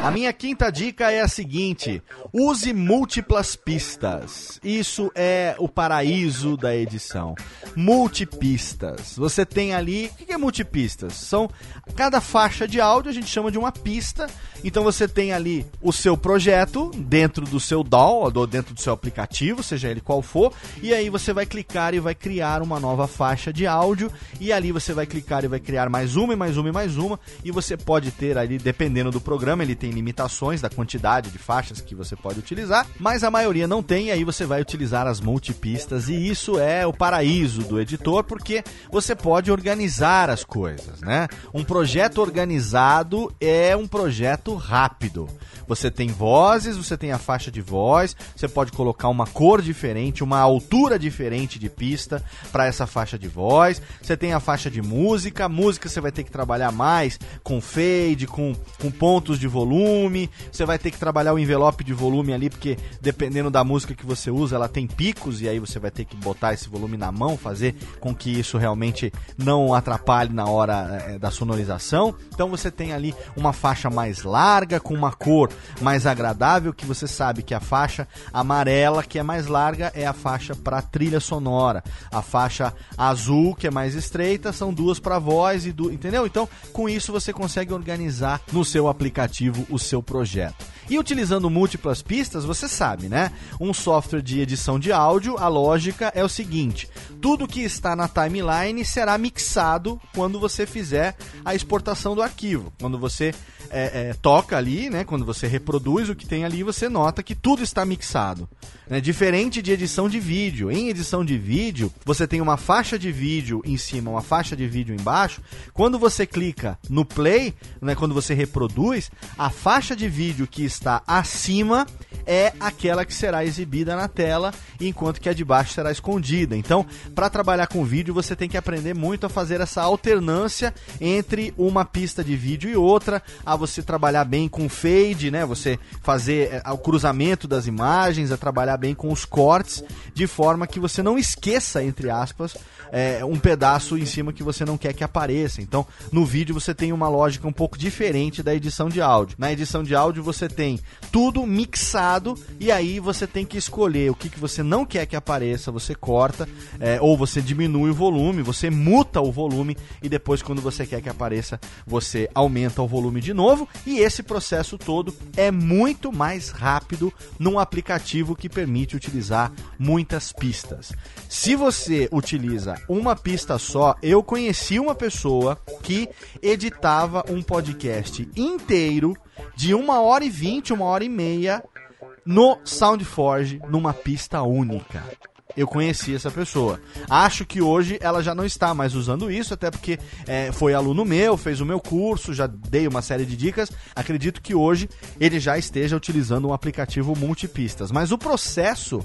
A minha quinta dica é a seguinte: use múltiplas pistas. Isso é o paraíso da edição. Multipistas. Você tem ali. O que é multipistas? São. Cada faixa de áudio a gente chama de uma pista. Então você tem ali o seu projeto dentro do seu DAW, ou dentro do seu aplicativo, seja ele qual for. E aí você vai clicar e vai criar uma nova faixa de áudio. E ali você vai clicar e vai criar mais uma, e mais uma, e mais uma. E você pode ter ali, dependendo do programa, ele tem limitações da quantidade de faixas que você pode utilizar, mas a maioria não tem, e aí você vai utilizar as multipistas, e isso é o paraíso do editor, porque você pode organizar as coisas, né? Um projeto organizado é um projeto rápido. Você tem vozes, você tem a faixa de voz, você pode colocar uma cor diferente, uma altura diferente de pista para essa faixa de voz. Você tem a faixa de música, música você vai ter que trabalhar mais com fade, com, com pontos de volume. Você vai ter que trabalhar o envelope de volume ali, porque dependendo da música que você usa, ela tem picos e aí você vai ter que botar esse volume na mão, fazer com que isso realmente não atrapalhe na hora é, da sonorização. Então você tem ali uma faixa mais larga, com uma cor mais agradável, que você sabe que a faixa amarela, que é mais larga, é a faixa para trilha sonora. A faixa azul, que é mais estreita, são duas para voz e do, entendeu? Então, com isso você consegue organizar no seu aplicativo o seu projeto. E utilizando múltiplas pistas, você sabe, né? Um software de edição de áudio, a lógica é o seguinte: tudo que está na timeline será mixado quando você fizer a exportação do arquivo. Quando você é, é, toca ali, né? Quando você reproduz o que tem ali, você nota que tudo está mixado. Né? Diferente de edição de vídeo. Em edição de vídeo, você tem uma faixa de vídeo em cima, uma faixa de vídeo embaixo. Quando você clica no play, né? Quando você reproduz, a faixa de vídeo que está acima é aquela que será exibida na tela, enquanto que a de baixo será escondida. Então, para trabalhar com vídeo, você tem que aprender muito a fazer essa alternância entre uma pista de vídeo e outra, a você trabalhar bem com fade, né? Você fazer é, o cruzamento das imagens, a trabalhar bem com os cortes, de forma que você não esqueça, entre aspas, é, um pedaço em cima que você não quer que apareça. Então, no vídeo você tem uma lógica um pouco diferente da edição de áudio. Na edição de áudio você tem tudo mixado e aí você tem que escolher o que, que você não quer que apareça, você corta, é, ou você diminui o volume, você muta o volume e depois, quando você quer que apareça, você aumenta o volume de novo. E esse processo todo é muito mais rápido num aplicativo que permite utilizar muitas pistas. Se você utiliza uma pista só, eu conheci uma pessoa que editava um podcast inteiro de uma hora e vinte, uma hora e meia no SoundForge numa pista única eu conheci essa pessoa. Acho que hoje ela já não está mais usando isso, até porque é, foi aluno meu, fez o meu curso, já dei uma série de dicas. Acredito que hoje ele já esteja utilizando um aplicativo multipistas. Mas o processo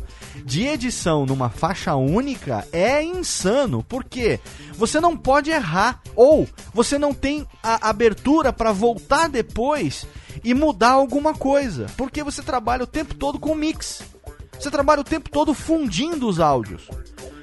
de edição numa faixa única é insano, porque você não pode errar ou você não tem a abertura para voltar depois e mudar alguma coisa, porque você trabalha o tempo todo com mix. Você trabalha o tempo todo fundindo os áudios.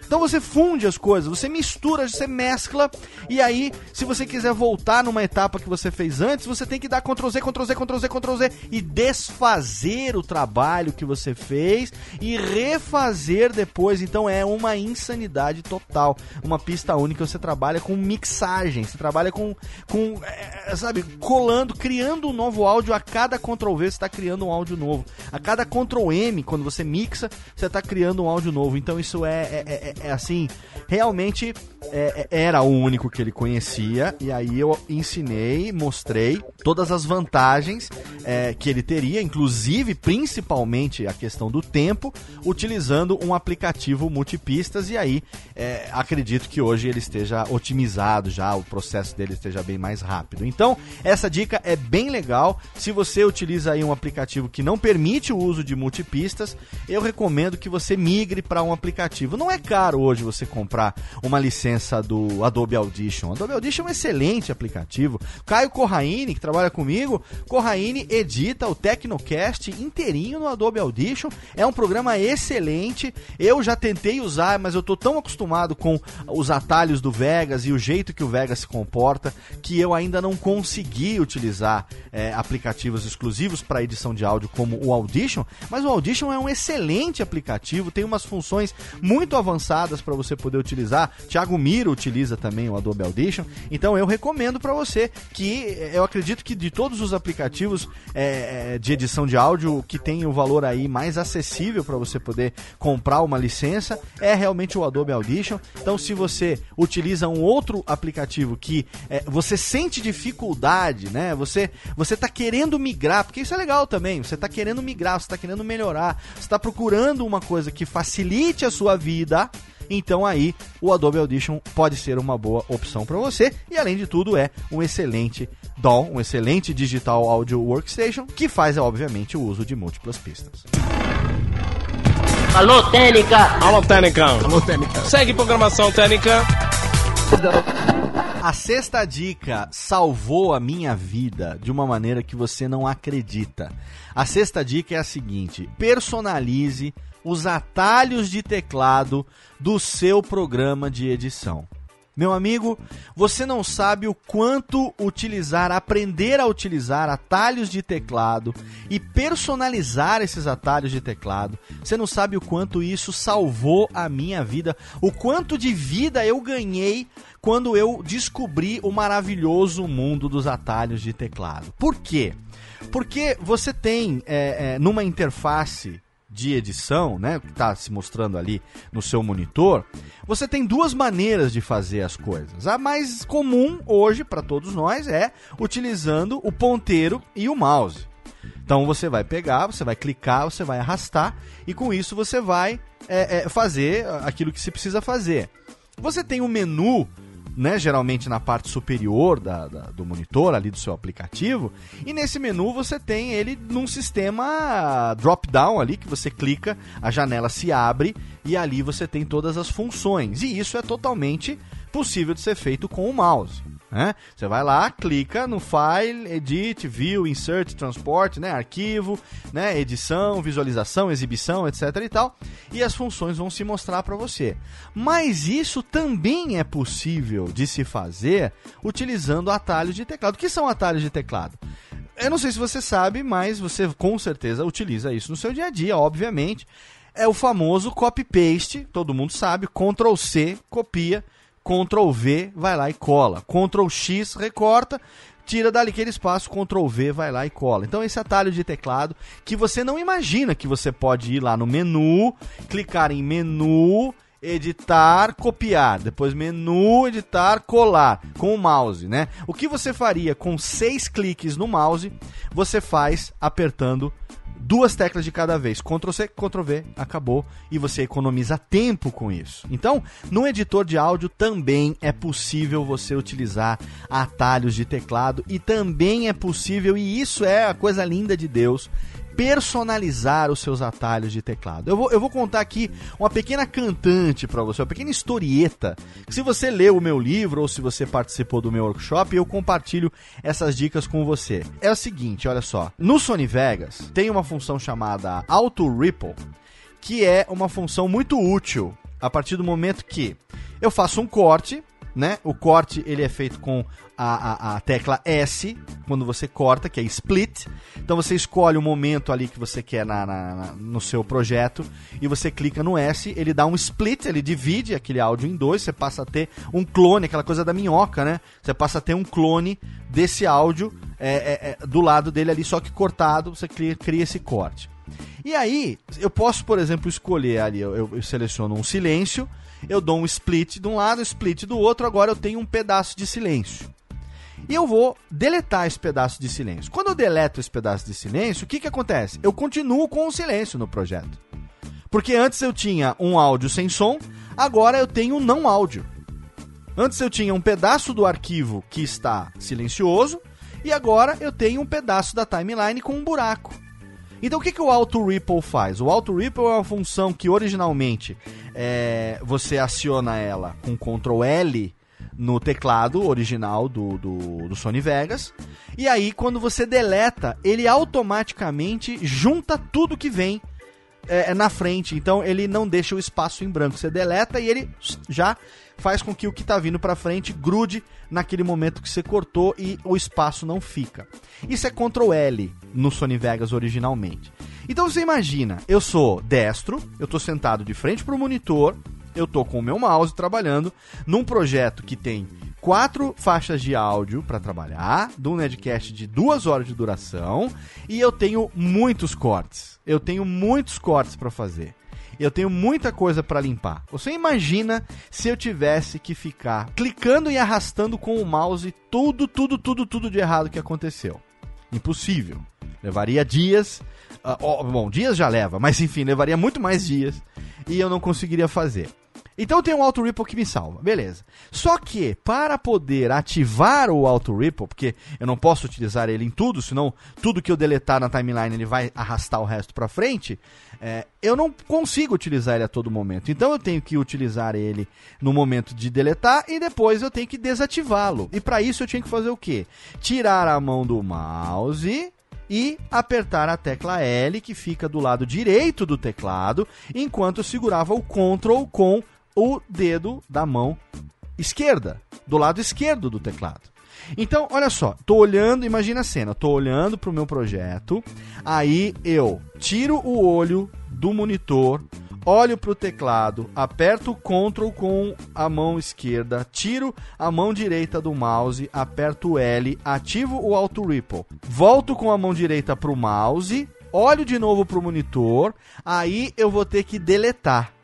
Então você funde as coisas, você mistura, você mescla, e aí, se você quiser voltar numa etapa que você fez antes, você tem que dar Ctrl Z, Ctrl Z, Ctrl Z, Ctrl Z e desfazer o trabalho que você fez e refazer depois. Então é uma insanidade total. Uma pista única, você trabalha com mixagem, você trabalha com, com é, sabe, colando, criando um novo áudio a cada Ctrl V, você está criando um áudio novo. A cada Ctrl M, quando você mixa, você está criando um áudio novo. Então isso é, é, é assim, realmente é, é, era o único que ele conhecia. E aí eu ensinei, mostrei todas as vantagens é, que ele teria, inclusive, principalmente a questão do tempo, utilizando um aplicativo multipistas. E aí é, acredito que hoje ele esteja otimizado já, o processo dele esteja bem mais rápido. Então, essa dica é bem legal. Se você utiliza aí um aplicativo que não permite o uso de multipistas, eu recomendo que você migre para um aplicativo. Não é caro caro hoje você comprar uma licença do Adobe Audition. Adobe Audition é um excelente aplicativo. Caio Corraine, que trabalha comigo, Corraine edita o Tecnocast inteirinho no Adobe Audition. É um programa excelente. Eu já tentei usar, mas eu tô tão acostumado com os atalhos do Vegas e o jeito que o Vegas se comporta que eu ainda não consegui utilizar é, aplicativos exclusivos para edição de áudio como o Audition. Mas o Audition é um excelente aplicativo, tem umas funções muito avançadas para você poder utilizar. Thiago Miro utiliza também o Adobe Audition. Então eu recomendo para você que eu acredito que de todos os aplicativos é, de edição de áudio que tem o valor aí mais acessível para você poder comprar uma licença é realmente o Adobe Audition. Então se você utiliza um outro aplicativo que é, você sente dificuldade, né? Você você está querendo migrar, porque isso é legal também. Você está querendo migrar, você está querendo melhorar, você está procurando uma coisa que facilite a sua vida então aí o Adobe Audition pode ser uma boa opção para você e além de tudo é um excelente DAW, um excelente Digital Audio Workstation que faz obviamente o uso de múltiplas pistas. Alô, Técnica! Alô, Técnica! Alô, Técnica! Segue programação Técnica! A sexta dica salvou a minha vida de uma maneira que você não acredita. A sexta dica é a seguinte: personalize os atalhos de teclado do seu programa de edição. Meu amigo, você não sabe o quanto utilizar, aprender a utilizar atalhos de teclado e personalizar esses atalhos de teclado. Você não sabe o quanto isso salvou a minha vida, o quanto de vida eu ganhei quando eu descobri o maravilhoso mundo dos atalhos de teclado. Por quê? Porque você tem é, é, numa interface de edição, né, que está se mostrando ali no seu monitor, você tem duas maneiras de fazer as coisas. A mais comum hoje para todos nós é utilizando o ponteiro e o mouse. Então você vai pegar, você vai clicar, você vai arrastar e com isso você vai é, é, fazer aquilo que se precisa fazer. Você tem um menu né, geralmente na parte superior da, da, do monitor, ali do seu aplicativo, e nesse menu você tem ele num sistema drop-down ali, que você clica, a janela se abre e ali você tem todas as funções. E isso é totalmente possível de ser feito com o mouse. Né? Você vai lá, clica no File, Edit, View, Insert, Transport, né? arquivo, né? edição, visualização, exibição, etc. e tal, e as funções vão se mostrar para você. Mas isso também é possível de se fazer utilizando atalhos de teclado. O que são atalhos de teclado? Eu não sei se você sabe, mas você com certeza utiliza isso no seu dia a dia, obviamente. É o famoso copy-paste, todo mundo sabe, Ctrl C, copia Ctrl V, vai lá e cola. Ctrl X, recorta, tira dali aquele espaço, Ctrl V, vai lá e cola. Então esse atalho de teclado que você não imagina que você pode ir lá no menu, clicar em menu, editar, copiar, depois menu, editar, colar com o mouse, né? O que você faria com seis cliques no mouse, você faz apertando duas teclas de cada vez. Ctrl C, Ctrl V, acabou e você economiza tempo com isso. Então, no editor de áudio também é possível você utilizar atalhos de teclado e também é possível, e isso é a coisa linda de Deus, personalizar os seus atalhos de teclado. Eu vou, eu vou contar aqui uma pequena cantante para você, uma pequena historieta. Se você leu o meu livro ou se você participou do meu workshop, eu compartilho essas dicas com você. É o seguinte, olha só. No Sony Vegas tem uma função chamada Auto Ripple que é uma função muito útil a partir do momento que eu faço um corte, né? O corte ele é feito com a, a, a, tecla S quando você corta, que é split. Então você escolhe o momento ali que você quer na, na, na, no seu projeto e você clica no S, ele dá um split, ele divide aquele áudio em dois, você passa a ter um clone, aquela coisa da minhoca, né? Você passa a ter um clone desse áudio é, é, é, do lado dele ali, só que cortado, você cria, cria esse corte. E aí, eu posso, por exemplo, escolher ali, eu, eu seleciono um silêncio, eu dou um split de um lado, split do outro, agora eu tenho um pedaço de silêncio. E eu vou deletar esse pedaço de silêncio. Quando eu deleto esse pedaço de silêncio, o que, que acontece? Eu continuo com o silêncio no projeto. Porque antes eu tinha um áudio sem som, agora eu tenho um não áudio. Antes eu tinha um pedaço do arquivo que está silencioso, e agora eu tenho um pedaço da timeline com um buraco. Então o que, que o Auto Ripple faz? O Auto Ripple é uma função que originalmente é, você aciona ela com Ctrl L no teclado original do, do, do, Sony Vegas. E aí, quando você deleta, ele automaticamente junta tudo que vem é, na frente. Então, ele não deixa o espaço em branco. Você deleta e ele já faz com que o que está vindo para frente grude naquele momento que você cortou e o espaço não fica. Isso é Ctrl L no Sony Vegas originalmente. Então você imagina, eu sou destro, eu estou sentado de frente para o monitor, eu estou com o meu mouse trabalhando num projeto que tem quatro faixas de áudio para trabalhar, de um Nedcast de duas horas de duração, e eu tenho muitos cortes. Eu tenho muitos cortes para fazer. Eu tenho muita coisa para limpar. Você imagina se eu tivesse que ficar clicando e arrastando com o mouse tudo, tudo, tudo, tudo de errado que aconteceu. Impossível. Levaria dias. Uh, oh, bom, dias já leva, mas enfim, levaria muito mais dias e eu não conseguiria fazer. Então tem um Auto Ripple que me salva, beleza. Só que para poder ativar o Auto Ripple, porque eu não posso utilizar ele em tudo, senão tudo que eu deletar na timeline ele vai arrastar o resto para frente, é, eu não consigo utilizar ele a todo momento. Então eu tenho que utilizar ele no momento de deletar e depois eu tenho que desativá-lo. E para isso eu tinha que fazer o quê? Tirar a mão do mouse e apertar a tecla L que fica do lado direito do teclado, enquanto eu segurava o Ctrl com o dedo da mão esquerda, do lado esquerdo do teclado. Então, olha só, tô olhando, imagina a cena, tô olhando pro meu projeto, aí eu tiro o olho do monitor, olho pro teclado, aperto Ctrl com a mão esquerda, tiro a mão direita do mouse, aperto L, ativo o Auto Ripple, volto com a mão direita pro mouse, olho de novo pro monitor, aí eu vou ter que deletar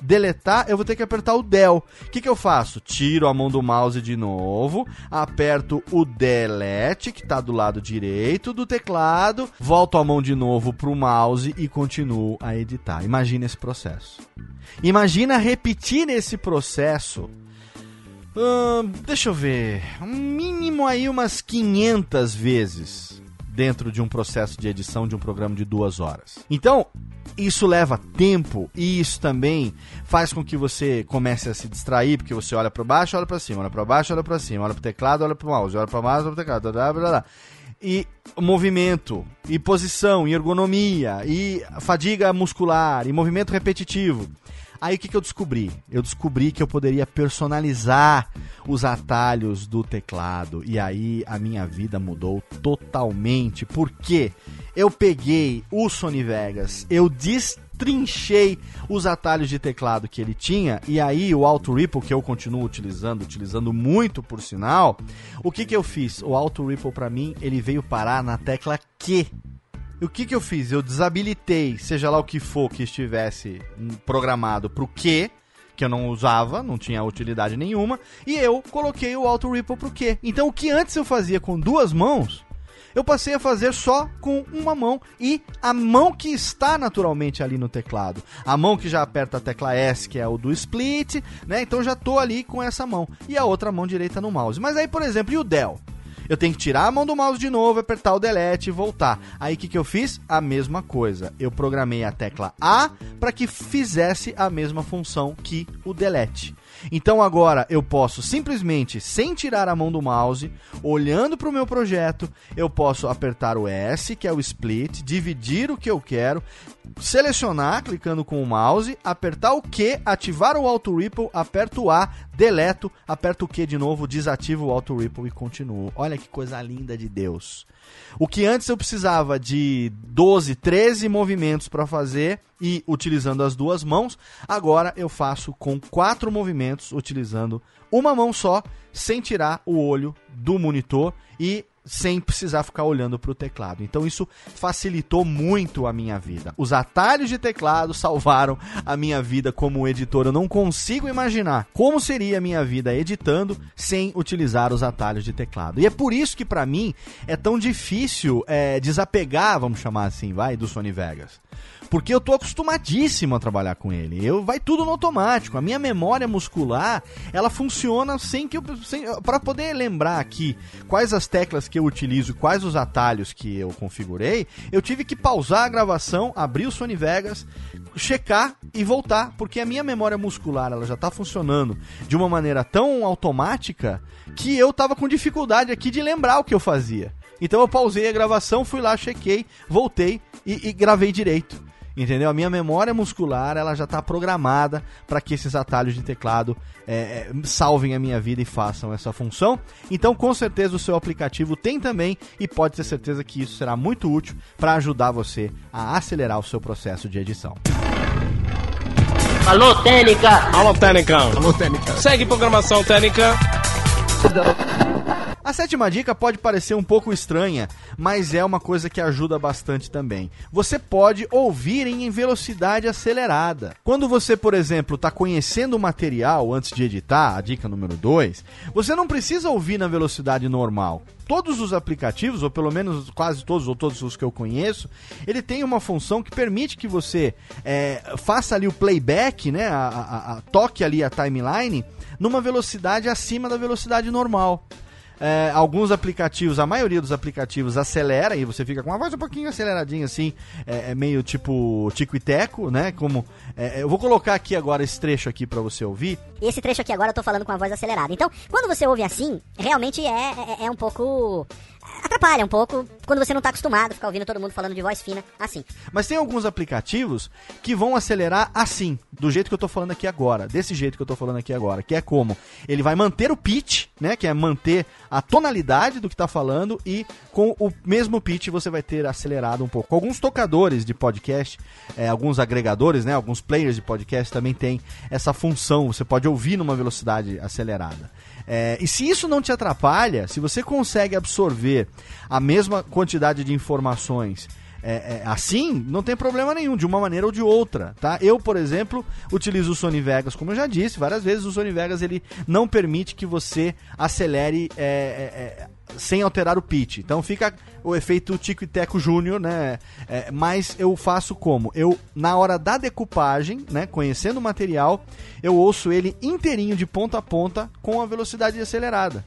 deletar, eu vou ter que apertar o del. O que, que eu faço? Tiro a mão do mouse de novo, aperto o delete, que está do lado direito do teclado, volto a mão de novo para o mouse e continuo a editar. Imagina esse processo. Imagina repetir esse processo. Hum, deixa eu ver. Um mínimo aí umas 500 vezes dentro de um processo de edição de um programa de duas horas. Então, isso leva tempo e isso também faz com que você comece a se distrair, porque você olha para baixo, olha para cima, olha para baixo, olha para cima, olha para o teclado, olha para o mouse, olha para o mouse, olha para o teclado, blá, blá, blá. E movimento, e posição, e ergonomia, e fadiga muscular, e movimento repetitivo. Aí o que, que eu descobri? Eu descobri que eu poderia personalizar os atalhos do teclado. E aí a minha vida mudou totalmente. Porque eu peguei o Sony Vegas, eu destrinchei os atalhos de teclado que ele tinha. E aí o Auto Ripple, que eu continuo utilizando, utilizando muito por sinal. O que, que eu fiz? O Auto Ripple para mim, ele veio parar na tecla Q o que, que eu fiz? Eu desabilitei, seja lá o que for que estivesse programado pro Q, que eu não usava, não tinha utilidade nenhuma, e eu coloquei o Auto Ripple pro Q. Então o que antes eu fazia com duas mãos, eu passei a fazer só com uma mão e a mão que está naturalmente ali no teclado. A mão que já aperta a tecla S, que é o do split, né? Então já tô ali com essa mão. E a outra mão direita no mouse. Mas aí, por exemplo, e o Dell? Eu tenho que tirar a mão do mouse de novo, apertar o delete e voltar. Aí o que, que eu fiz? A mesma coisa. Eu programei a tecla A para que fizesse a mesma função que o delete. Então agora eu posso simplesmente, sem tirar a mão do mouse, olhando para o meu projeto, eu posso apertar o S, que é o split, dividir o que eu quero, selecionar clicando com o mouse, apertar o Q, ativar o Auto Ripple, aperto o A, deleto, aperto o Q de novo, desativo o Auto Ripple e continuo. Olha que coisa linda de Deus. O que antes eu precisava de 12, 13 movimentos para fazer e utilizando as duas mãos, agora eu faço com quatro movimentos utilizando uma mão só, sem tirar o olho do monitor e sem precisar ficar olhando para o teclado. Então isso facilitou muito a minha vida. Os atalhos de teclado salvaram a minha vida como editor. Eu não consigo imaginar como seria a minha vida editando sem utilizar os atalhos de teclado. E é por isso que para mim é tão difícil é, desapegar, vamos chamar assim, vai, do Sony Vegas porque eu tô acostumadíssimo a trabalhar com ele. Eu vai tudo no automático. A minha memória muscular, ela funciona sem que eu para poder lembrar aqui quais as teclas que eu utilizo, quais os atalhos que eu configurei, eu tive que pausar a gravação, abrir o Sony Vegas, checar e voltar, porque a minha memória muscular, ela já tá funcionando de uma maneira tão automática que eu tava com dificuldade aqui de lembrar o que eu fazia. Então eu pausei a gravação, fui lá, chequei, voltei e, e gravei direito. Entendeu? A minha memória muscular ela já está programada para que esses atalhos de teclado é, é, salvem a minha vida e façam essa função. Então, com certeza, o seu aplicativo tem também e pode ter certeza que isso será muito útil para ajudar você a acelerar o seu processo de edição. Alô, Técnica! Alô, Técnica! Alô, Técnica! Segue programação Técnica! A sétima dica pode parecer um pouco estranha, mas é uma coisa que ajuda bastante também. Você pode ouvir em velocidade acelerada. Quando você, por exemplo, está conhecendo o material antes de editar, a dica número 2, você não precisa ouvir na velocidade normal todos os aplicativos, ou pelo menos quase todos, ou todos os que eu conheço, ele tem uma função que permite que você é, faça ali o playback, né, a, a, a, toque ali a timeline, numa velocidade acima da velocidade normal. É, alguns aplicativos, a maioria dos aplicativos acelera e você fica com uma voz um pouquinho aceleradinha assim, é, é meio tipo tico e teco, né? Como é, eu vou colocar aqui agora esse trecho aqui para você ouvir. Esse trecho aqui agora eu tô falando com a voz acelerada. Então, quando você ouve assim, realmente é, é, é um pouco atrapalha um pouco quando você não está acostumado a ficar ouvindo todo mundo falando de voz fina assim. Mas tem alguns aplicativos que vão acelerar assim, do jeito que eu estou falando aqui agora, desse jeito que eu estou falando aqui agora, que é como ele vai manter o pitch, né, que é manter a tonalidade do que está falando e com o mesmo pitch você vai ter acelerado um pouco. Alguns tocadores de podcast, é, alguns agregadores, né, alguns players de podcast também tem essa função, você pode ouvir numa velocidade acelerada. É, e se isso não te atrapalha, se você consegue absorver a mesma quantidade de informações é, é, assim, não tem problema nenhum, de uma maneira ou de outra, tá? Eu, por exemplo, utilizo o Sony Vegas, como eu já disse várias vezes, o Sony Vegas ele não permite que você acelere é, é, é sem alterar o pitch. Então fica o efeito Tico e Teco Júnior, né? É, mas eu faço como? Eu, na hora da decupagem, né? Conhecendo o material, eu ouço ele inteirinho de ponta a ponta com a velocidade acelerada.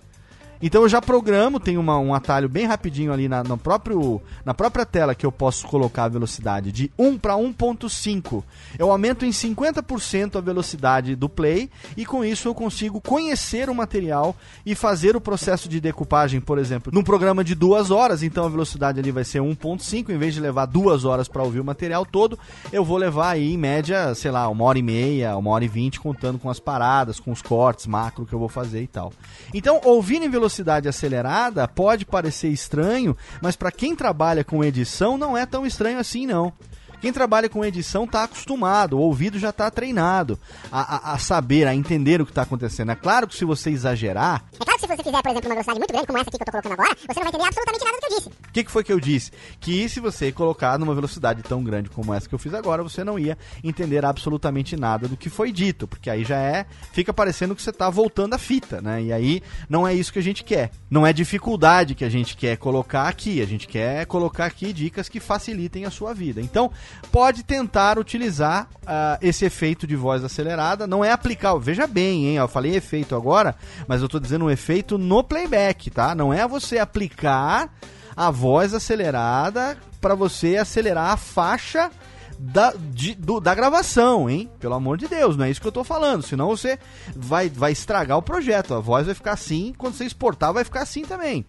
Então eu já programo, tem uma, um atalho bem rapidinho ali na, no próprio, na própria tela que eu posso colocar a velocidade de 1 para 1.5. Eu aumento em 50% a velocidade do play e com isso eu consigo conhecer o material e fazer o processo de decupagem, por exemplo, num programa de duas horas, então a velocidade ali vai ser 1.5, em vez de levar duas horas para ouvir o material todo, eu vou levar aí em média, sei lá, uma hora e meia, uma hora e vinte, contando com as paradas, com os cortes, macro que eu vou fazer e tal. Então, ouvir em velocidade velocidade acelerada pode parecer estranho, mas para quem trabalha com edição não é tão estranho assim não. Quem trabalha com edição está acostumado, o ouvido já está treinado a, a, a, saber, a entender o que está acontecendo. É claro que se você exagerar. É claro que se você fizer, por exemplo, uma velocidade muito grande, como essa aqui que eu estou colocando agora, você não vai entender absolutamente nada do que eu disse. O que, que foi que eu disse? Que se você colocar numa velocidade tão grande como essa que eu fiz agora, você não ia entender absolutamente nada do que foi dito, porque aí já é. fica parecendo que você está voltando a fita, né? E aí não é isso que a gente quer. Não é dificuldade que a gente quer colocar aqui, a gente quer colocar aqui dicas que facilitem a sua vida. Então, pode tentar utilizar uh, esse efeito de voz acelerada. Não é aplicar, veja bem, hein? Eu falei efeito agora, mas eu estou dizendo um efeito no playback, tá? Não é você aplicar a voz acelerada para você acelerar a faixa da, de- do- da gravação, hein? Pelo amor de Deus, não é isso que eu tô falando. Senão você vai, vai estragar o projeto. A voz vai ficar assim, quando você exportar, vai ficar assim também.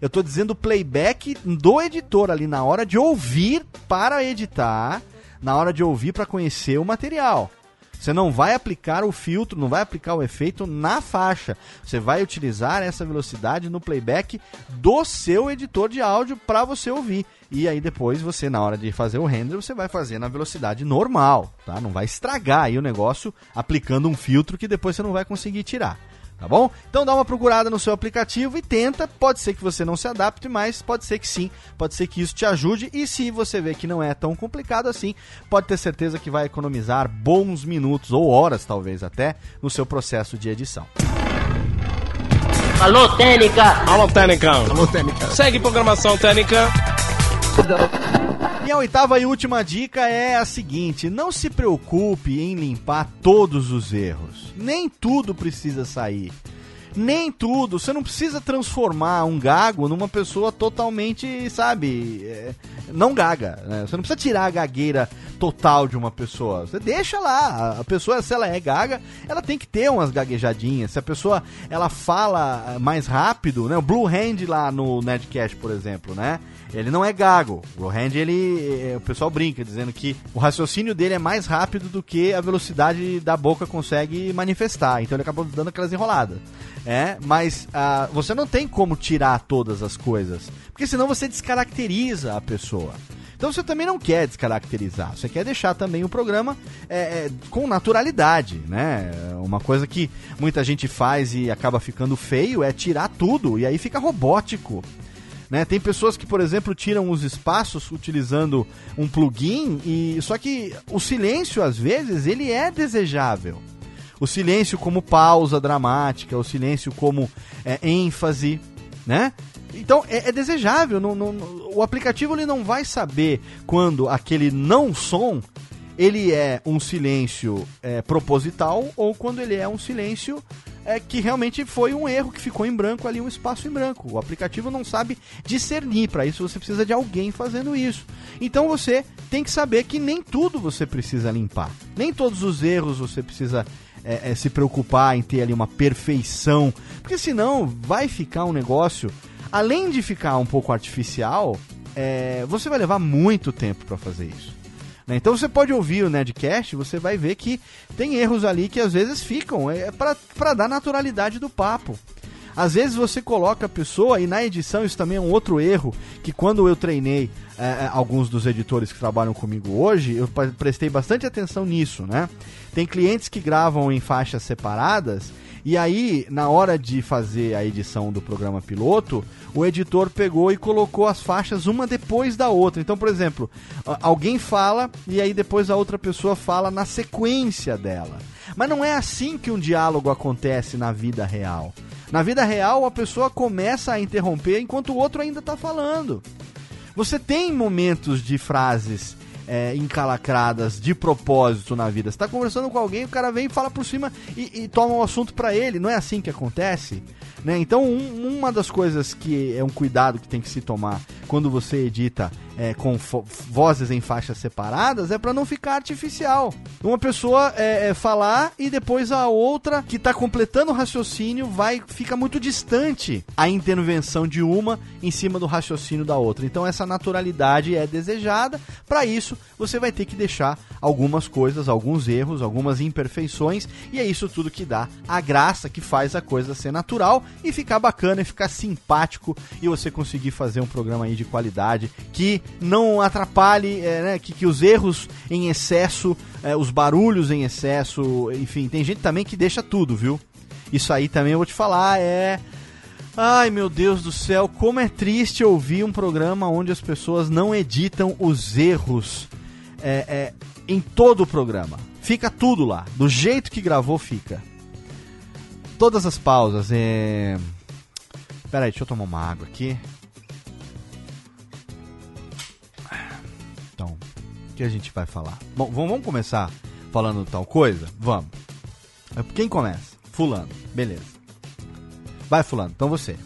Eu tô dizendo playback do editor ali na hora de ouvir para editar, na hora de ouvir para conhecer o material. Você não vai aplicar o filtro, não vai aplicar o efeito na faixa. Você vai utilizar essa velocidade no playback do seu editor de áudio para você ouvir. E aí depois você, na hora de fazer o render, você vai fazer na velocidade normal, tá? Não vai estragar aí o negócio aplicando um filtro que depois você não vai conseguir tirar. Tá bom? Então dá uma procurada no seu aplicativo e tenta. Pode ser que você não se adapte, mas pode ser que sim. Pode ser que isso te ajude. E se você vê que não é tão complicado assim, pode ter certeza que vai economizar bons minutos ou horas, talvez até, no seu processo de edição. Alô, Técnica! Alô, Técnica. Alô, Técnica. Segue programação técnica. E a oitava e última dica é a seguinte: não se preocupe em limpar todos os erros. Nem tudo precisa sair. Nem tudo. Você não precisa transformar um gago numa pessoa totalmente, sabe, é, não gaga. né? Você não precisa tirar a gagueira total de uma pessoa. Você deixa lá. A pessoa, se ela é gaga, ela tem que ter umas gaguejadinhas. Se a pessoa ela fala mais rápido, né? O Blue Hand lá no Nerdcast, por exemplo, né? Ele não é gago. O Hand, ele. é, O pessoal brinca, dizendo que o raciocínio dele é mais rápido do que a velocidade da boca consegue manifestar. Então ele acabou dando aquelas enroladas. É, mas ah, você não tem como tirar todas as coisas. Porque senão você descaracteriza a pessoa. Então você também não quer descaracterizar, você quer deixar também o programa é, é, com naturalidade, né? Uma coisa que muita gente faz e acaba ficando feio é tirar tudo e aí fica robótico. Né? Tem pessoas que, por exemplo, tiram os espaços utilizando um plugin e só que o silêncio às vezes ele é desejável. O silêncio como pausa dramática, o silêncio como é, ênfase, né? Então é, é desejável. não- não- o aplicativo ele não vai saber quando aquele não som ele é um silêncio é, proposital ou quando ele é um silêncio é, que realmente foi um erro que ficou em branco ali, um espaço em branco. O aplicativo não sabe discernir. Para isso você precisa de alguém fazendo isso. Então você tem que saber que nem tudo você precisa limpar. Nem todos os erros você precisa é, é, se preocupar em ter ali uma perfeição. Porque senão vai ficar um negócio, além de ficar um pouco artificial, é, você vai levar muito tempo para fazer isso. Né? Então você pode ouvir o Nerdcast, você vai ver que tem erros ali que às vezes ficam, é para dar naturalidade do papo. Às vezes você coloca a pessoa, e na edição isso também é um outro erro, que quando eu treinei é, é, alguns dos editores que trabalham comigo hoje, eu prestei bastante atenção nisso, né? Tem clientes que gravam em faixas separadas, e aí, na hora de fazer a edição do programa piloto, o editor pegou e colocou as faixas uma depois da outra. Então, por exemplo, alguém fala e aí depois a outra pessoa fala na sequência dela. Mas não é assim que um diálogo acontece na vida real. Na vida real, a pessoa começa a interromper enquanto o outro ainda está falando. Você tem momentos de frases é, encalacradas de propósito na vida. Você tá conversando com alguém, o cara vem e fala por cima e, e toma o assunto pra ele. Não é assim que acontece? Né? Então, um- uma das coisas que é um cuidado que tem que se tomar quando você edita é, com vozes em faixas separadas é para não ficar artificial. Uma pessoa é, é, falar e depois a outra que tá completando o raciocínio vai fica muito distante a intervenção de uma em cima do raciocínio da outra. Então essa naturalidade é desejada. Para isso, você vai ter que deixar algumas coisas, alguns erros, algumas imperfeições e é isso tudo que dá a graça que faz a coisa ser natural e ficar bacana e ficar simpático e você conseguir fazer um programa aí de qualidade que não atrapalhe, é, né, que, que os erros em excesso, é, os barulhos em excesso, enfim, tem gente também que deixa tudo, viu? Isso aí também eu vou te falar, é. Ai meu Deus do céu, como é triste ouvir um programa onde as pessoas não editam os erros é, é, em todo o programa. Fica tudo lá, do jeito que gravou, fica. Todas as pausas, é. Pera aí, deixa eu tomar uma água aqui. Então, o que a gente vai falar? Bom, vamos começar falando tal coisa? Vamos. É, Quem começa? Fulano. Beleza. Vai, Fulano. Então você.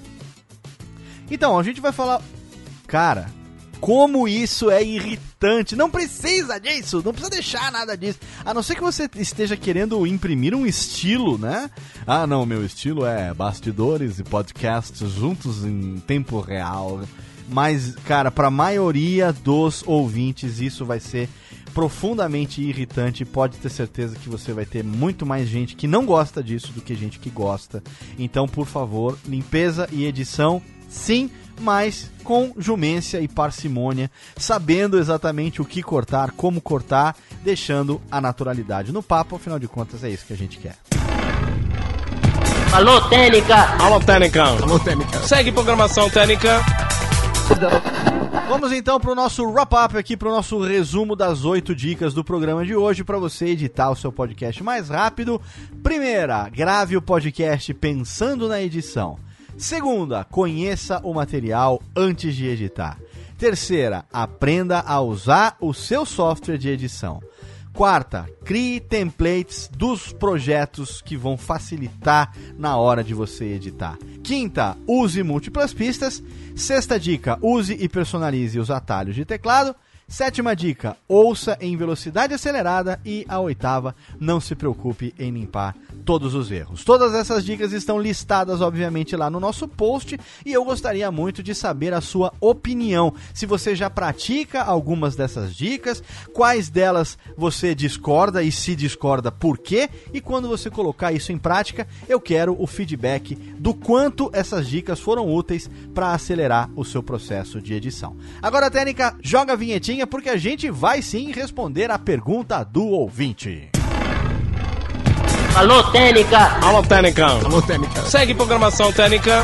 Então, a gente vai falar. Cara, como isso é irritante. Não precisa disso, não precisa deixar nada disso. A não ser que você esteja querendo imprimir um estilo, né? Ah, não, meu estilo é bastidores e podcasts juntos em tempo real. Mas, cara, para a maioria dos ouvintes, isso vai ser profundamente irritante. Pode ter certeza que você vai ter muito mais gente que não gosta disso do que gente que gosta. Então, por favor, limpeza e edição, sim, mas com jumência e parcimônia, sabendo exatamente o que cortar, como cortar, deixando a naturalidade no papo. Afinal de contas, é isso que a gente quer. Alô, Técnica! Alô, Técnica. Alô, Técnica. Segue programação Técnica. Vamos então para o nosso wrap-up aqui, para o nosso resumo das oito dicas do programa de hoje, para você editar o seu podcast mais rápido. Primeira, grave o podcast pensando na edição. Segunda, conheça o material antes de editar. Terceira, aprenda a usar o seu software de edição. Quarta, crie templates dos projetos que vão facilitar na hora de você editar. Quinta, use múltiplas pistas. Sexta dica, use e personalize os atalhos de teclado. Sétima dica, ouça em velocidade acelerada. E a oitava, não se preocupe em limpar todos os erros. Todas essas dicas estão listadas, obviamente, lá no nosso post. E eu gostaria muito de saber a sua opinião. Se você já pratica algumas dessas dicas, quais delas você discorda e se discorda, por quê? E quando você colocar isso em prática, eu quero o feedback do quanto essas dicas foram úteis para acelerar o seu processo de edição. Agora, técnica, joga a vinhetinha porque a gente vai sim responder a pergunta do ouvinte. Alô, Técnica! Alô, Técnica. Alô, Técnica. Segue programação Técnica.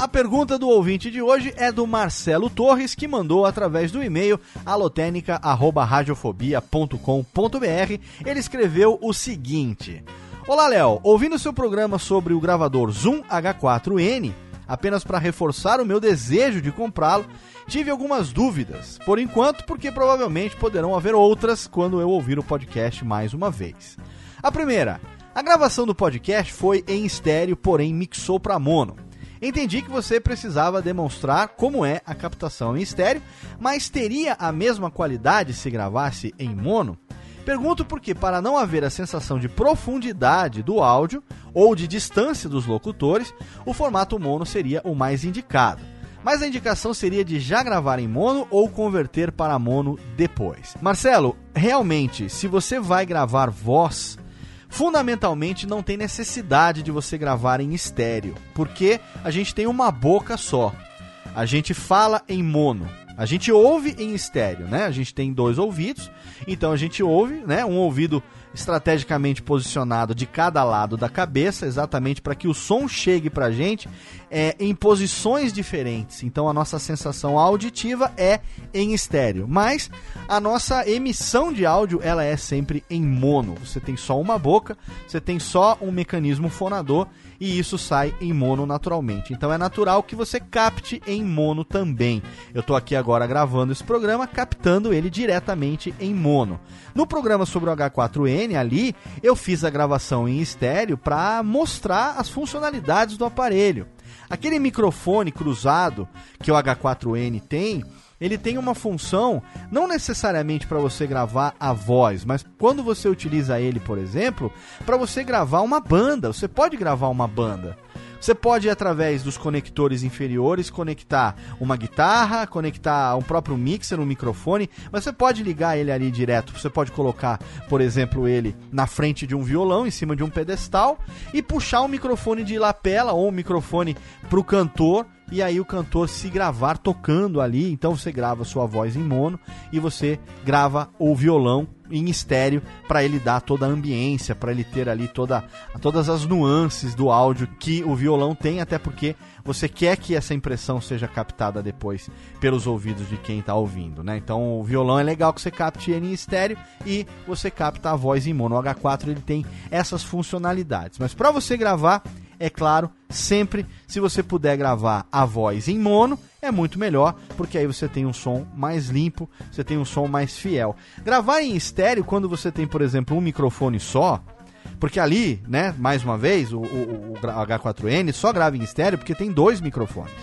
A pergunta do ouvinte de hoje é do Marcelo Torres, que mandou através do e-mail alotênica.radiofobia.com.br. Ele escreveu o seguinte: Olá, Léo. Ouvindo seu programa sobre o gravador Zoom H4n, apenas para reforçar o meu desejo de comprá-lo, tive algumas dúvidas. Por enquanto, porque provavelmente poderão haver outras quando eu ouvir o podcast mais uma vez. A primeira, a gravação do podcast foi em estéreo, porém mixou para mono. Entendi que você precisava demonstrar como é a captação em estéreo, mas teria a mesma qualidade se gravasse em mono? Pergunto porque, para não haver a sensação de profundidade do áudio ou de distância dos locutores, o formato mono seria o mais indicado. Mas a indicação seria de já gravar em mono ou converter para mono depois. Marcelo, realmente, se você vai gravar voz, fundamentalmente não tem necessidade de você gravar em estéreo, porque a gente tem uma boca só. A gente fala em mono. A gente ouve em estéreo, né? A gente tem dois ouvidos, então a gente ouve, né? Um ouvido estrategicamente posicionado de cada lado da cabeça, exatamente para que o som chegue para a gente é, em posições diferentes. Então a nossa sensação auditiva é em estéreo, mas a nossa emissão de áudio ela é sempre em mono. Você tem só uma boca, você tem só um mecanismo fonador e isso sai em mono naturalmente. Então é natural que você capte em mono também. Eu estou aqui agora gravando esse programa, captando ele diretamente em mono. No programa sobre o H4n ali, eu fiz a gravação em estéreo para mostrar as funcionalidades do aparelho. Aquele microfone cruzado que o H4n tem, ele tem uma função não necessariamente para você gravar a voz, mas quando você utiliza ele, por exemplo, para você gravar uma banda. Você pode gravar uma banda. Você pode, através dos conectores inferiores, conectar uma guitarra, conectar um próprio mixer, um microfone, mas você pode ligar ele ali direto. Você pode colocar, por exemplo, ele na frente de um violão, em cima de um pedestal, e puxar um microfone de lapela ou um microfone para o cantor e aí o cantor se gravar tocando ali, então você grava sua voz em mono e você grava o violão em estéreo para ele dar toda a ambiência, para ele ter ali toda, todas as nuances do áudio que o violão tem, até porque você quer que essa impressão seja captada depois pelos ouvidos de quem está ouvindo, né? Então o violão é legal que você capte ele em estéreo e você capta a voz em mono. O H4 ele tem essas funcionalidades, mas para você gravar é claro, sempre se você puder gravar a voz em mono, é muito melhor, porque aí você tem um som mais limpo, você tem um som mais fiel. Gravar em estéreo, quando você tem, por exemplo, um microfone só, porque ali, né, mais uma vez, o, o, o H4n só grava em estéreo porque tem dois microfones.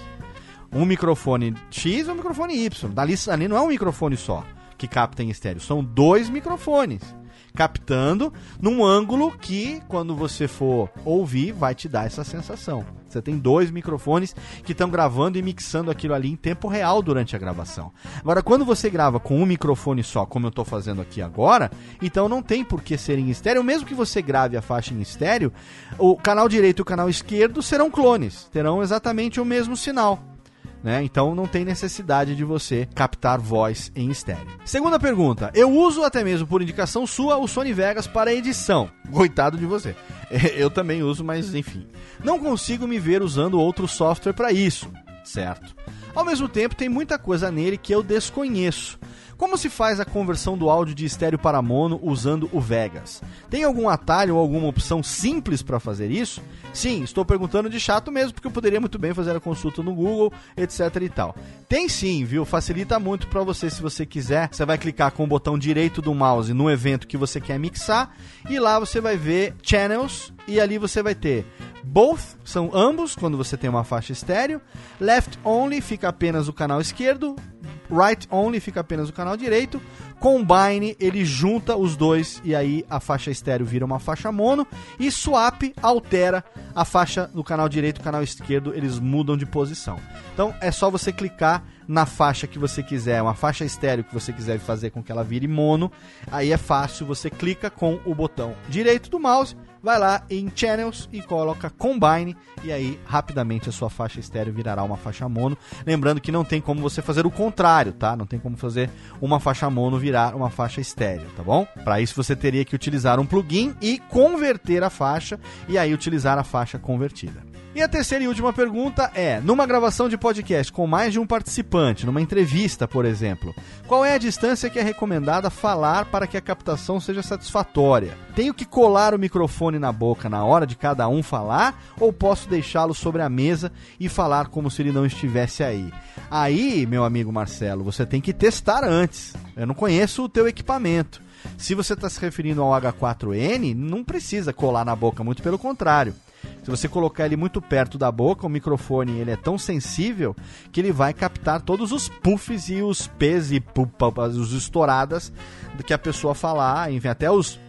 um microfone X e um microfone Y. Dali, ali não é um microfone só que capta em estéreo, são dois microfones captando num ângulo que, quando você for ouvir, vai te dar essa sensação. Você tem dois microfones que estão gravando e mixando aquilo ali em tempo real durante a gravação. Agora, quando você grava com um microfone só, como eu estou fazendo aqui agora, então não tem por que ser em estéreo. Mesmo que você grave a faixa em estéreo, o canal direito e o canal esquerdo serão clones, terão exatamente o mesmo sinal. Né? Então não tem necessidade de você captar voz em estéreo. Segunda pergunta: eu uso até mesmo por indicação sua o Sony Vegas para edição. Coitado de você. Eu também uso, mas enfim. Não consigo me ver usando outro software para isso, certo? Ao mesmo tempo, tem muita coisa nele que eu desconheço. Como se faz a conversão do áudio de estéreo para mono usando o Vegas? Tem algum atalho ou alguma opção simples para fazer isso? Sim, estou perguntando de chato mesmo, porque eu poderia muito bem fazer a consulta no Google, etc e tal. Tem sim, viu? Facilita muito para você se você quiser. Você vai clicar com o botão direito do mouse no evento que você quer mixar e lá você vai ver channels e ali você vai ter Both são ambos quando você tem uma faixa estéreo. Left only fica apenas o canal esquerdo. Right only fica apenas o canal direito. Combine ele junta os dois e aí a faixa estéreo vira uma faixa mono. E swap altera a faixa do canal direito e canal esquerdo, eles mudam de posição. Então é só você clicar na faixa que você quiser, uma faixa estéreo que você quiser fazer com que ela vire mono. Aí é fácil, você clica com o botão direito do mouse vai lá em Channels e coloca Combine e aí rapidamente a sua faixa estéreo virará uma faixa mono. Lembrando que não tem como você fazer o contrário, tá? Não tem como fazer uma faixa mono virar uma faixa estéreo, tá bom? Para isso você teria que utilizar um plugin e converter a faixa e aí utilizar a faixa convertida. E a terceira e última pergunta é: numa gravação de podcast com mais de um participante, numa entrevista, por exemplo, qual é a distância que é recomendada falar para que a captação seja satisfatória? Tenho que colar o microfone na boca na hora de cada um falar ou posso deixá-lo sobre a mesa e falar como se ele não estivesse aí? Aí, meu amigo Marcelo, você tem que testar antes. Eu não conheço o teu equipamento. Se você está se referindo ao H4N, não precisa colar na boca, muito pelo contrário. Se você colocar ele muito perto da boca, o microfone ele é tão sensível que ele vai captar todos os puffs e os p's e os estouradas do que a pessoa falar, enfim, até os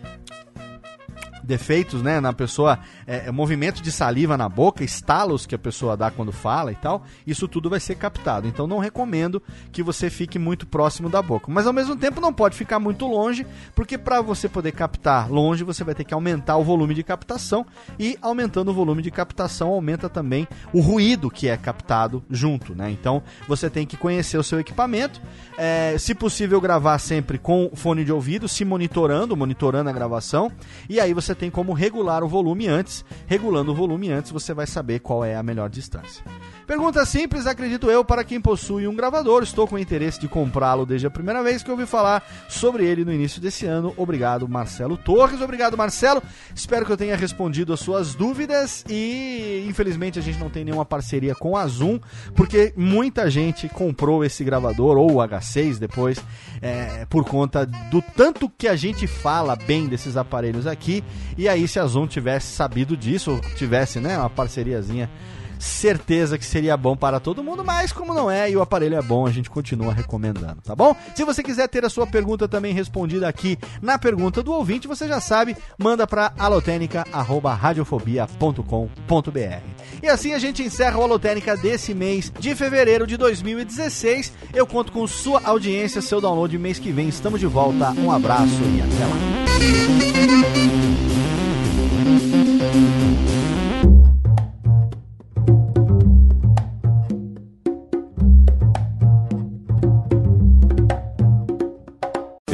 defeitos, né, na pessoa, é, movimento de saliva na boca, estalos que a pessoa dá quando fala e tal, isso tudo vai ser captado. Então não recomendo que você fique muito próximo da boca. Mas ao mesmo tempo não pode ficar muito longe, porque para você poder captar longe, você vai ter que aumentar o volume de captação e aumentando o volume de captação aumenta também o ruído que é captado junto, né? Então você tem que conhecer o seu equipamento, é, se possível gravar sempre com fone de ouvido, se monitorando, monitorando a gravação, e aí você tem como regular o volume antes. Regulando o volume antes, você vai saber qual é a melhor distância. Pergunta simples, acredito eu, para quem possui um gravador. Estou com interesse de comprá-lo desde a primeira vez que ouvi falar sobre ele no início desse ano. Obrigado, Marcelo Torres. Obrigado, Marcelo. Espero que eu tenha respondido as suas dúvidas e infelizmente a gente não tem nenhuma parceria com a Zoom, porque muita gente comprou esse gravador ou o H6 depois é, por conta do tanto que a gente fala bem desses aparelhos aqui. E aí, se a Zoom tivesse sabido disso, tivesse né, uma parceriazinha certeza que seria bom para todo mundo, mas como não é e o aparelho é bom, a gente continua recomendando, tá bom? Se você quiser ter a sua pergunta também respondida aqui na pergunta do ouvinte, você já sabe, manda para alotênica@radiofobia.com.br. E assim a gente encerra o Alotênica desse mês de fevereiro de 2016. Eu conto com sua audiência, seu download mês que vem. Estamos de volta. Um abraço e até lá.